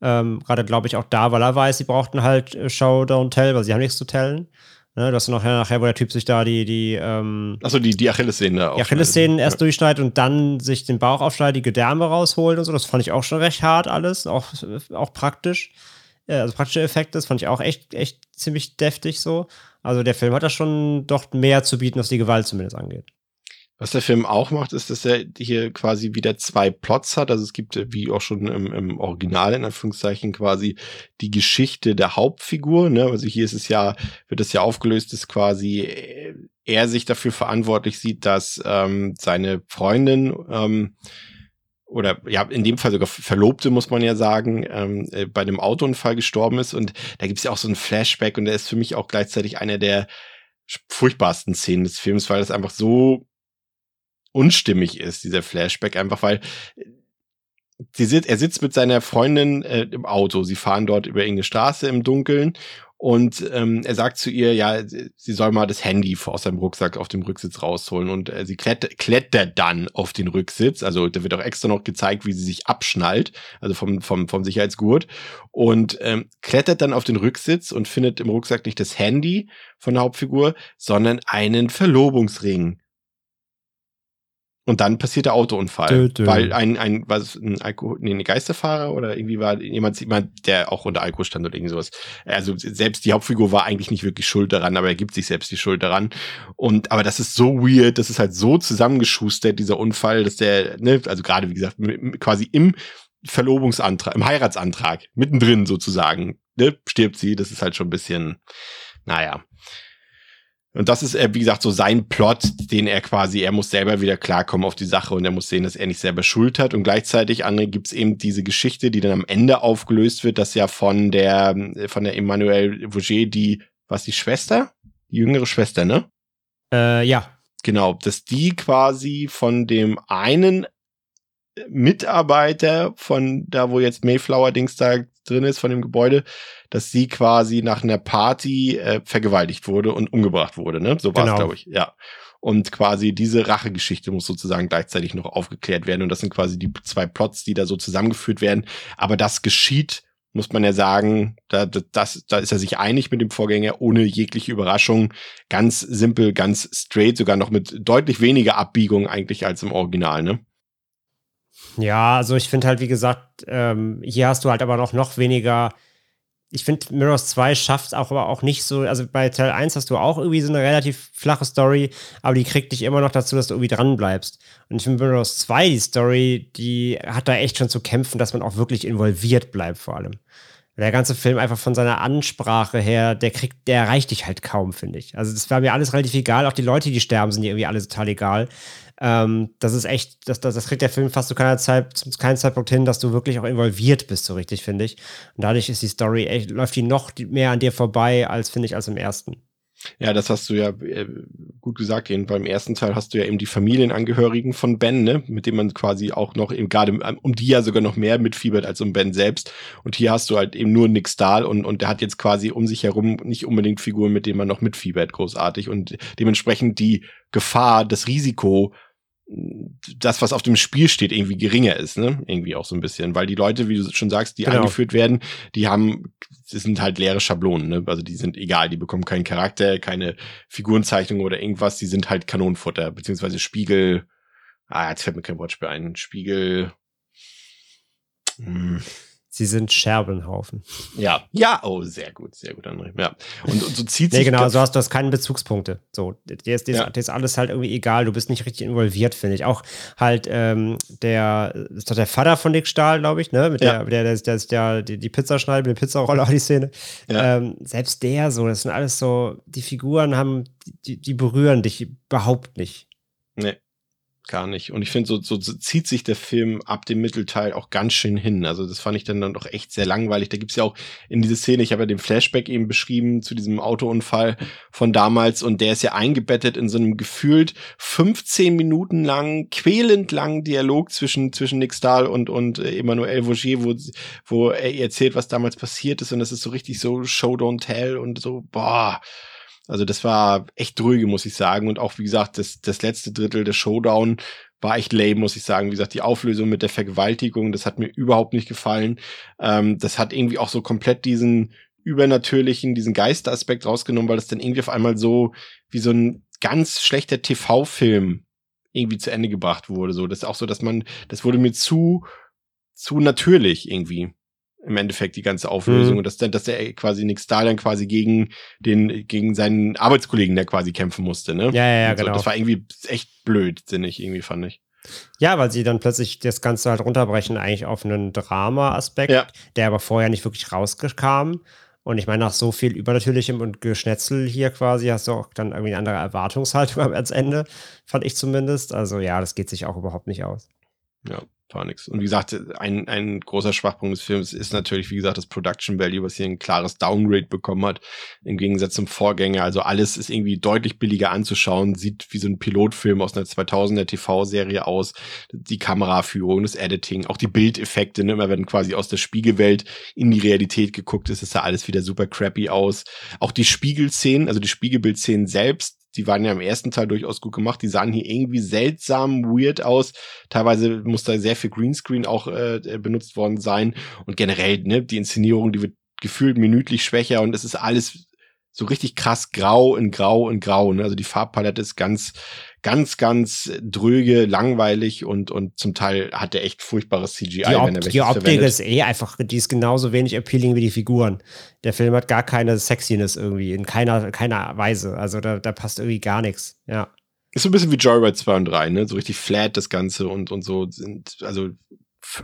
Ähm, Gerade glaube ich auch da, weil er weiß, sie brauchten halt äh, Show, Don't Tell, weil sie haben nichts zu tellen. Ne, dass du nachher, nachher, wo der Typ sich da die, die, ähm, Achso, die, die Achillessehnen da Die Achillessehnen erst ja. durchschneidet und dann sich den Bauch aufschneidet, die Gedärme rausholt und so. Das fand ich auch schon recht hart alles, auch, auch praktisch. Also praktische Effekte, das fand ich auch echt, echt ziemlich deftig so. Also der Film hat da schon doch mehr zu bieten, was die Gewalt zumindest angeht. Was der Film auch macht, ist, dass er hier quasi wieder zwei Plots hat. Also es gibt, wie auch schon im, im Original in Anführungszeichen, quasi die Geschichte der Hauptfigur. Ne? Also hier ist es ja, wird es ja aufgelöst, dass quasi äh, er sich dafür verantwortlich sieht, dass ähm, seine Freundin ähm, oder ja, in dem Fall sogar Verlobte, muss man ja sagen, ähm, äh, bei einem Autounfall gestorben ist. Und da gibt es ja auch so ein Flashback und der ist für mich auch gleichzeitig einer der furchtbarsten Szenen des Films, weil es einfach so unstimmig ist, dieser Flashback, einfach weil äh, sie sitzt, er sitzt mit seiner Freundin äh, im Auto. Sie fahren dort über irgendeine Straße im Dunkeln und ähm, er sagt zu ihr, ja, sie soll mal das Handy aus seinem Rucksack auf dem Rücksitz rausholen und äh, sie klettert, klettert dann auf den Rücksitz. Also da wird auch extra noch gezeigt, wie sie sich abschnallt, also vom, vom, vom Sicherheitsgurt und ähm, klettert dann auf den Rücksitz und findet im Rucksack nicht das Handy von der Hauptfigur, sondern einen Verlobungsring. Und dann passiert der Autounfall, dö, dö. weil ein ein was ein Alkohol, nee, ein Geisterfahrer oder irgendwie war jemand jemand, der auch unter Alkohol stand oder irgend sowas. Also selbst die Hauptfigur war eigentlich nicht wirklich schuld daran, aber er gibt sich selbst die Schuld daran. Und aber das ist so weird, das ist halt so zusammengeschustert dieser Unfall, dass der ne, also gerade wie gesagt quasi im Verlobungsantrag, im Heiratsantrag mittendrin sozusagen ne, stirbt sie. Das ist halt schon ein bisschen, naja. Und das ist, äh, wie gesagt, so sein Plot, den er quasi, er muss selber wieder klarkommen auf die Sache und er muss sehen, dass er nicht selber Schuld hat. Und gleichzeitig, André, gibt's eben diese Geschichte, die dann am Ende aufgelöst wird, dass ja von der, von der Emmanuelle Vauger, die, was die Schwester? Die jüngere Schwester, ne? Äh, ja. Genau, dass die quasi von dem einen Mitarbeiter von da, wo jetzt Mayflower-Dings da drin ist, von dem Gebäude, dass sie quasi nach einer Party äh, vergewaltigt wurde und umgebracht wurde, ne? So war es, genau. glaube ich, ja. Und quasi diese Rachegeschichte muss sozusagen gleichzeitig noch aufgeklärt werden. Und das sind quasi die zwei Plots, die da so zusammengeführt werden. Aber das geschieht, muss man ja sagen, da, das, da ist er sich einig mit dem Vorgänger, ohne jegliche Überraschung. Ganz simpel, ganz straight, sogar noch mit deutlich weniger Abbiegung eigentlich als im Original, ne? Ja, also ich finde halt, wie gesagt, ähm, hier hast du halt aber noch, noch weniger. Ich finde, Mirrors 2 schafft es auch aber auch nicht so. Also bei Teil 1 hast du auch irgendwie so eine relativ flache Story, aber die kriegt dich immer noch dazu, dass du irgendwie dran bleibst. Und ich finde, Mirrors 2, die Story, die hat da echt schon zu kämpfen, dass man auch wirklich involviert bleibt, vor allem. Der ganze Film einfach von seiner Ansprache her, der kriegt, der erreicht dich halt kaum, finde ich. Also, das war mir alles relativ egal. Auch die Leute, die sterben, sind irgendwie alle total egal. Ähm, das ist echt, das, das, das kriegt der Film fast zu keiner Zeit, zu keinem Zeitpunkt hin, dass du wirklich auch involviert bist, so richtig, finde ich. Und dadurch ist die Story echt, läuft die noch mehr an dir vorbei, als, finde ich, als im ersten. Ja, das hast du ja äh, gut gesagt. Eben beim ersten Teil hast du ja eben die Familienangehörigen von Ben, ne, mit dem man quasi auch noch eben gerade um die ja sogar noch mehr mitfiebert als um Ben selbst. Und hier hast du halt eben nur Nick Stahl und und der hat jetzt quasi um sich herum nicht unbedingt Figuren, mit denen man noch mitfiebert, großartig und dementsprechend die Gefahr, das Risiko das, was auf dem Spiel steht, irgendwie geringer ist, ne? Irgendwie auch so ein bisschen. Weil die Leute, wie du schon sagst, die genau. angeführt werden, die haben, das sind halt leere Schablonen, ne? Also die sind egal, die bekommen keinen Charakter, keine Figurenzeichnung oder irgendwas, die sind halt Kanonenfutter, beziehungsweise Spiegel, ah, jetzt fällt mir kein Wortspiel ein, Spiegel, hm. Sie sind Scherbenhaufen. Ja, ja, oh, sehr gut, sehr gut, André. Ja. Und, und so zieht nee, sich. genau, so hast du hast keine Bezugspunkte. So, dir ist, dir, ja. ist, dir ist alles halt irgendwie egal. Du bist nicht richtig involviert, finde ich. Auch halt ähm, der, ist doch der Vater von Nick Stahl, glaube ich, ne? Mit ja. der, der, der, der ist ja die, die Pizza schneidet, mit der Pizzarolle, die Szene. Ja. Ähm, selbst der so, das sind alles so, die Figuren haben, die, die berühren dich überhaupt nicht. Nee. Gar nicht. Und ich finde, so, so, so zieht sich der Film ab dem Mittelteil auch ganz schön hin. Also das fand ich dann, dann doch echt sehr langweilig. Da gibt's ja auch in diese Szene, ich habe ja den Flashback eben beschrieben zu diesem Autounfall von damals und der ist ja eingebettet in so einem gefühlt 15 Minuten lang, quälend langen Dialog zwischen, zwischen Nick Stahl und, und äh, Emmanuel Vaugier, wo, wo er erzählt, was damals passiert ist und das ist so richtig so Show Don't Tell und so, boah also das war echt dröge, muss ich sagen. Und auch, wie gesagt, das, das letzte Drittel der Showdown war echt lame, muss ich sagen. Wie gesagt, die Auflösung mit der Vergewaltigung, das hat mir überhaupt nicht gefallen. Ähm, das hat irgendwie auch so komplett diesen übernatürlichen, diesen Geisteraspekt rausgenommen, weil das dann irgendwie auf einmal so wie so ein ganz schlechter TV-Film irgendwie zu Ende gebracht wurde. So, das ist auch so, dass man, das wurde mir zu, zu natürlich irgendwie im Endeffekt die ganze Auflösung mhm. und dass, dass der quasi Nick Stahl dann quasi gegen den, gegen seinen Arbeitskollegen, der quasi kämpfen musste, ne? Ja, ja, ja so, genau. Das war irgendwie echt blöd, sinnig, irgendwie fand ich. Ja, weil sie dann plötzlich das Ganze halt runterbrechen, eigentlich auf einen Drama-Aspekt, ja. der aber vorher nicht wirklich rauskam. Und ich meine, nach so viel Übernatürlichem und Geschnetzel hier quasi hast du auch dann irgendwie eine andere Erwartungshaltung am Ende, fand ich zumindest. Also ja, das geht sich auch überhaupt nicht aus. Ja war. Und wie gesagt, ein, ein großer Schwachpunkt des Films ist natürlich, wie gesagt, das Production Value, was hier ein klares Downgrade bekommen hat, im Gegensatz zum Vorgänger. Also alles ist irgendwie deutlich billiger anzuschauen, sieht wie so ein Pilotfilm aus einer 2000er TV-Serie aus. Die Kameraführung, das Editing, auch die Bildeffekte, ne? immer wenn quasi aus der Spiegelwelt in die Realität geguckt ist, ist da alles wieder super crappy aus. Auch die Spiegelszenen, also die Spiegelbildszenen selbst, die waren ja im ersten Teil durchaus gut gemacht. Die sahen hier irgendwie seltsam weird aus. Teilweise muss da sehr viel Greenscreen auch äh, benutzt worden sein. Und generell, ne, die Inszenierung, die wird gefühlt minütlich schwächer und es ist alles so richtig krass grau in grau in grau. Ne? Also die Farbpalette ist ganz, ganz, ganz dröge, langweilig und, und zum Teil hat er echt furchtbares CGI, die Op wenn Die Optik verwendet. ist eh einfach, die ist genauso wenig appealing wie die Figuren. Der Film hat gar keine Sexiness irgendwie, in keiner, keiner Weise. Also da, da passt irgendwie gar nichts, ja. Ist so ein bisschen wie Joyride 2 und 3, ne? So richtig flat das Ganze und, und so sind, also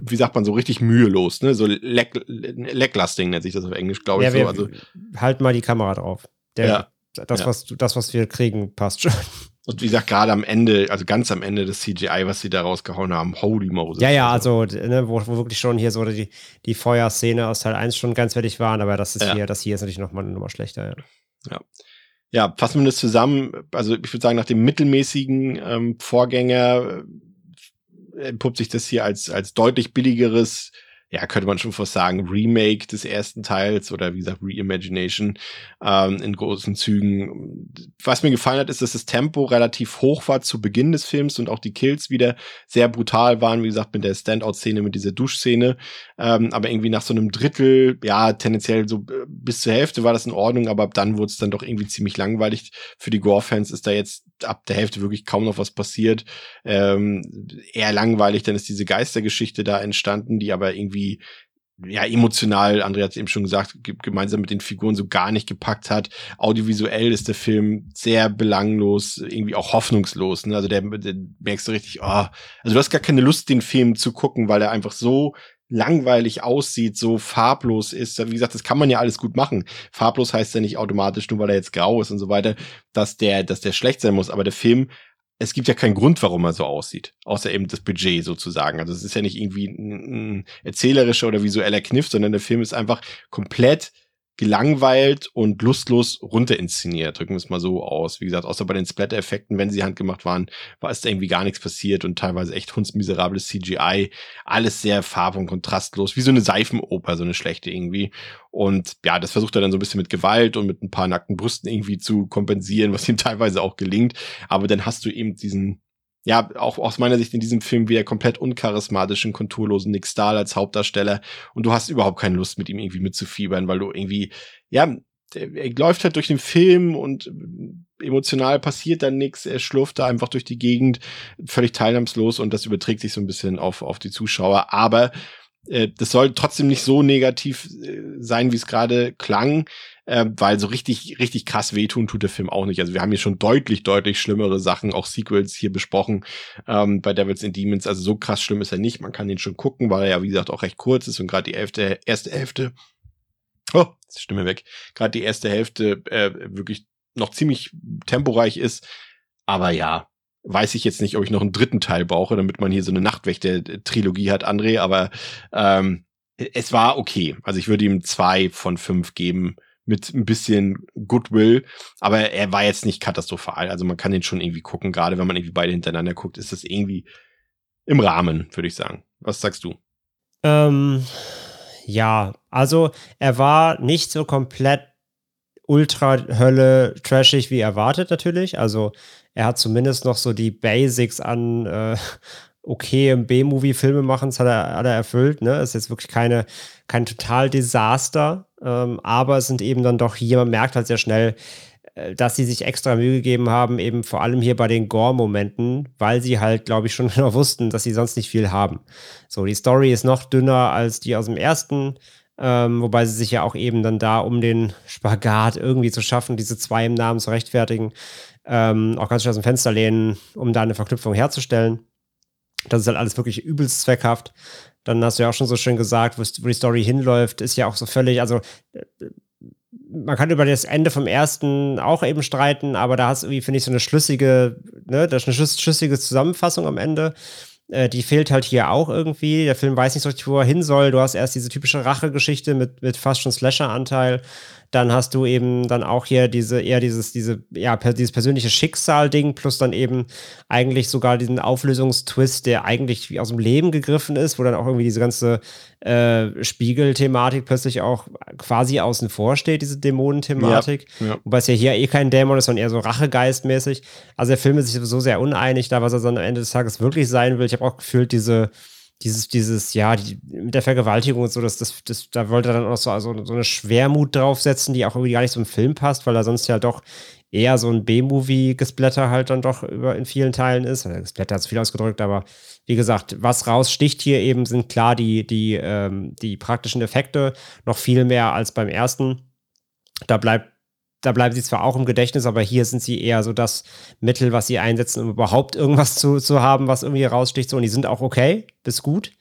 wie sagt man, so richtig mühelos, ne? So Lecklasting nennt sich das auf Englisch, glaube ich. Ja, so. also, halt mal die Kamera drauf. Der, ja, das, ja. Was, das, was wir kriegen, passt schon. Und wie gesagt, gerade am Ende, also ganz am Ende des CGI, was sie da rausgehauen haben, holy Moses. Ja, ja, also, ne, wo, wo wirklich schon hier so die, die Feuerszene aus Teil 1 schon ganz fertig waren, aber das ist ja. hier, das hier ist natürlich nochmal noch mal schlechter, ja. Ja. Ja, fassen wir das zusammen. Also ich würde sagen, nach dem mittelmäßigen ähm, Vorgänger entpuppt sich das hier als, als deutlich billigeres ja, könnte man schon fast sagen, Remake des ersten Teils oder wie gesagt, Reimagination ähm, in großen Zügen. Was mir gefallen hat, ist, dass das Tempo relativ hoch war zu Beginn des Films und auch die Kills wieder sehr brutal waren, wie gesagt, mit der Standout-Szene, mit dieser Duschszene. Ähm, aber irgendwie nach so einem Drittel, ja, tendenziell so äh, bis zur Hälfte war das in Ordnung, aber ab dann wurde es dann doch irgendwie ziemlich langweilig. Für die Gore-Fans ist da jetzt ab der Hälfte wirklich kaum noch was passiert. Ähm, eher langweilig, dann ist diese Geistergeschichte da entstanden, die aber irgendwie ja, emotional, Andrea hat eben schon gesagt, gemeinsam mit den Figuren so gar nicht gepackt hat. Audiovisuell ist der Film sehr belanglos, irgendwie auch hoffnungslos. Ne? Also der, der merkst du richtig, oh, also du hast gar keine Lust, den Film zu gucken, weil er einfach so langweilig aussieht, so farblos ist. Wie gesagt, das kann man ja alles gut machen. Farblos heißt ja nicht automatisch, nur weil er jetzt grau ist und so weiter, dass der, dass der schlecht sein muss. Aber der Film, es gibt ja keinen Grund, warum er so aussieht. Außer eben das Budget sozusagen. Also es ist ja nicht irgendwie ein, ein erzählerischer oder visueller Kniff, sondern der Film ist einfach komplett gelangweilt und lustlos runterinszeniert, drücken wir es mal so aus. Wie gesagt, außer bei den Splatter-Effekten, wenn sie handgemacht waren, war es irgendwie gar nichts passiert und teilweise echt hundsmiserables CGI. Alles sehr farb- und kontrastlos, wie so eine Seifenoper, so eine schlechte irgendwie. Und ja, das versucht er dann so ein bisschen mit Gewalt und mit ein paar nackten Brüsten irgendwie zu kompensieren, was ihm teilweise auch gelingt. Aber dann hast du eben diesen ja, auch aus meiner Sicht in diesem Film wieder komplett uncharismatischen, konturlosen Nick Stahl als Hauptdarsteller. Und du hast überhaupt keine Lust mit ihm irgendwie mitzufiebern, weil du irgendwie, ja, er läuft halt durch den Film und emotional passiert dann nichts, er schlurft da einfach durch die Gegend, völlig teilnahmslos und das überträgt sich so ein bisschen auf, auf die Zuschauer, aber äh, das soll trotzdem nicht so negativ äh, sein, wie es gerade klang äh, weil so richtig, richtig krass wehtun tut der Film auch nicht. Also wir haben hier schon deutlich, deutlich schlimmere Sachen, auch Sequels hier besprochen ähm, bei Devils and Demons. Also so krass schlimm ist er nicht. Man kann ihn schon gucken, weil er ja, wie gesagt, auch recht kurz ist und gerade die elfte, erste Hälfte, oh, Stimme weg, gerade die erste Hälfte äh, wirklich noch ziemlich temporeich ist. Aber ja, weiß ich jetzt nicht, ob ich noch einen dritten Teil brauche, damit man hier so eine Nachtwächter-Trilogie hat, André, aber ähm, es war okay. Also ich würde ihm zwei von fünf geben mit ein bisschen Goodwill, aber er war jetzt nicht katastrophal. Also man kann den schon irgendwie gucken, gerade wenn man irgendwie beide hintereinander guckt, ist das irgendwie im Rahmen, würde ich sagen. Was sagst du? Ähm, ja, also er war nicht so komplett ultra-Hölle trashig wie erwartet natürlich. Also er hat zumindest noch so die Basics an äh, okay B-Movie-Filme machen, hat er, hat er erfüllt. Ne? Ist jetzt wirklich keine, kein Total-Desaster, ähm, aber es sind eben dann doch hier, man merkt halt sehr schnell, äh, dass sie sich extra Mühe gegeben haben, eben vor allem hier bei den Gore-Momenten, weil sie halt, glaube ich, schon genau wussten, dass sie sonst nicht viel haben. So, die Story ist noch dünner als die aus dem ersten, ähm, wobei sie sich ja auch eben dann da, um den Spagat irgendwie zu schaffen, diese zwei im Namen zu rechtfertigen, ähm, auch ganz schön aus dem Fenster lehnen, um da eine Verknüpfung herzustellen. Das ist halt alles wirklich übelst zweckhaft. Dann hast du ja auch schon so schön gesagt, wo die Story hinläuft, ist ja auch so völlig, also äh, man kann über das Ende vom ersten auch eben streiten, aber da hast du irgendwie, finde ich, so eine schlüssige, ne, das ist eine schlüssige Zusammenfassung am Ende. Äh, die fehlt halt hier auch irgendwie. Der Film weiß nicht so richtig, wo er hin soll. Du hast erst diese typische Rachegeschichte mit, mit fast schon Slasher-Anteil. Dann hast du eben dann auch hier diese, eher dieses, diese, ja, dieses persönliche Schicksal-Ding, plus dann eben eigentlich sogar diesen Auflösungstwist, der eigentlich wie aus dem Leben gegriffen ist, wo dann auch irgendwie diese ganze äh, Spiegel-Thematik plötzlich auch quasi außen vor steht, diese Dämonenthematik. Ja, ja. Wobei es ja hier eh kein Dämon ist, sondern eher so Rachegeistmäßig. Also der Film ist sich so sehr uneinig, da was er dann am Ende des Tages wirklich sein will. Ich habe auch gefühlt, diese dieses, dieses, ja, die, mit der Vergewaltigung und so, das, das, das, da wollte er dann auch so, also so eine Schwermut draufsetzen, die auch irgendwie gar nicht im Film passt, weil er sonst ja doch eher so ein B-Movie-Gesplatter halt dann doch über in vielen Teilen ist. Gesplatter hat es viel ausgedrückt, aber wie gesagt, was raussticht hier eben sind klar die, die, ähm, die praktischen Effekte, noch viel mehr als beim ersten. Da bleibt da bleiben sie zwar auch im Gedächtnis, aber hier sind sie eher so das Mittel, was sie einsetzen, um überhaupt irgendwas zu, zu haben, was irgendwie raussticht. So, und die sind auch okay, bis gut.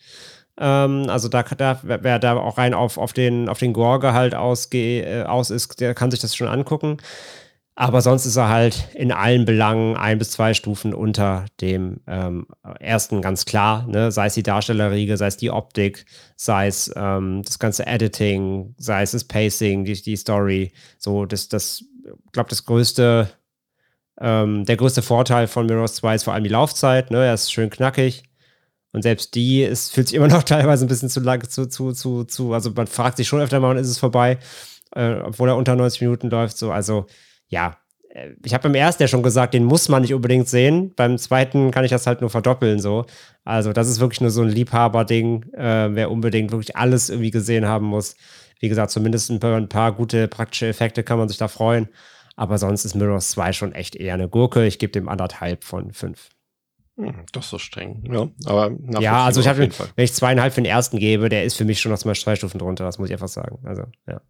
Ähm, also da, da wer da auch rein auf, auf den, auf den Gorge ausge, äh, aus ist, der kann sich das schon angucken. Aber sonst ist er halt in allen Belangen ein bis zwei Stufen unter dem ähm, ersten ganz klar. Ne? Sei es die Darstellerriege, sei es die Optik, sei es ähm, das ganze Editing, sei es das Pacing, die, die Story. So, das, das, ich glaube, das größte, ähm, der größte Vorteil von Mirrors 2 ist vor allem die Laufzeit. Ne? Er ist schön knackig. Und selbst die ist, fühlt sich immer noch teilweise ein bisschen zu lang, zu, zu, zu, zu, also man fragt sich schon öfter mal, wann ist es vorbei, äh, obwohl er unter 90 Minuten läuft. So, also ja, äh, ich habe beim ersten ja schon gesagt, den muss man nicht unbedingt sehen. Beim zweiten kann ich das halt nur verdoppeln so. Also das ist wirklich nur so ein Liebhaber-Ding, äh, wer unbedingt wirklich alles irgendwie gesehen haben muss. Wie gesagt, zumindest ein paar, ein paar, gute praktische Effekte kann man sich da freuen. Aber sonst ist Mirrors 2 schon echt eher eine Gurke. Ich gebe dem anderthalb von fünf. Hm, das ist so streng, ja. Aber ja, also ich habe, wenn ich zweieinhalb für den ersten gebe, der ist für mich schon noch mal zwei Stufen drunter, das muss ich einfach sagen. Also, ja.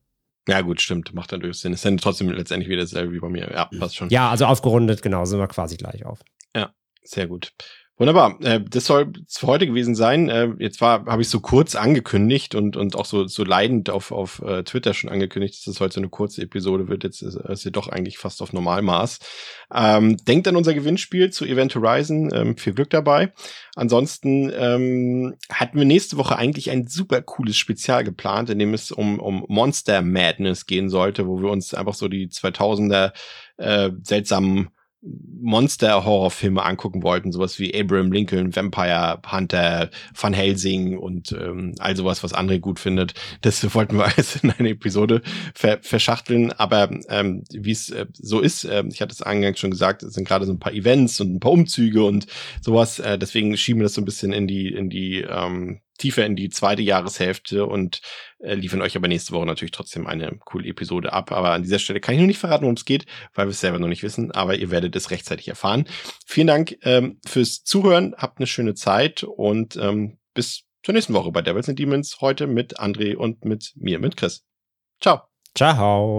Ja, gut, stimmt. Macht dann durchaus Sinn. Ist dann trotzdem letztendlich wieder dasselbe wie bei mir. Ja, passt schon. Ja, also aufgerundet, genau, sind wir quasi gleich auf. Ja, sehr gut. Wunderbar. Äh, das soll es für heute gewesen sein. Äh, jetzt war, habe ich so kurz angekündigt und, und auch so, so leidend auf, auf äh, Twitter schon angekündigt, dass das heute so eine kurze Episode wird. Jetzt ist, ist sie doch eigentlich fast auf Normalmaß. Ähm, denkt an unser Gewinnspiel zu Event Horizon. Ähm, viel Glück dabei. Ansonsten ähm, hatten wir nächste Woche eigentlich ein super cooles Spezial geplant, in dem es um, um Monster Madness gehen sollte, wo wir uns einfach so die 2000er äh, seltsamen Monster-Horrorfilme angucken wollten, sowas wie Abraham Lincoln, Vampire Hunter, Van Helsing und ähm, all sowas, was André gut findet. Das wollten wir alles in eine Episode ver verschachteln. Aber ähm, wie es äh, so ist, äh, ich hatte es eingangs schon gesagt, es sind gerade so ein paar Events und ein paar Umzüge und sowas. Äh, deswegen schieben wir das so ein bisschen in die in die ähm, tiefer in die zweite Jahreshälfte und äh, liefern euch aber nächste Woche natürlich trotzdem eine coole Episode ab. Aber an dieser Stelle kann ich noch nicht verraten, worum es geht, weil wir es selber noch nicht wissen, aber ihr werdet es rechtzeitig erfahren. Vielen Dank ähm, fürs Zuhören, habt eine schöne Zeit und ähm, bis zur nächsten Woche bei Devils and Demons. Heute mit André und mit mir, mit Chris. Ciao. Ciao.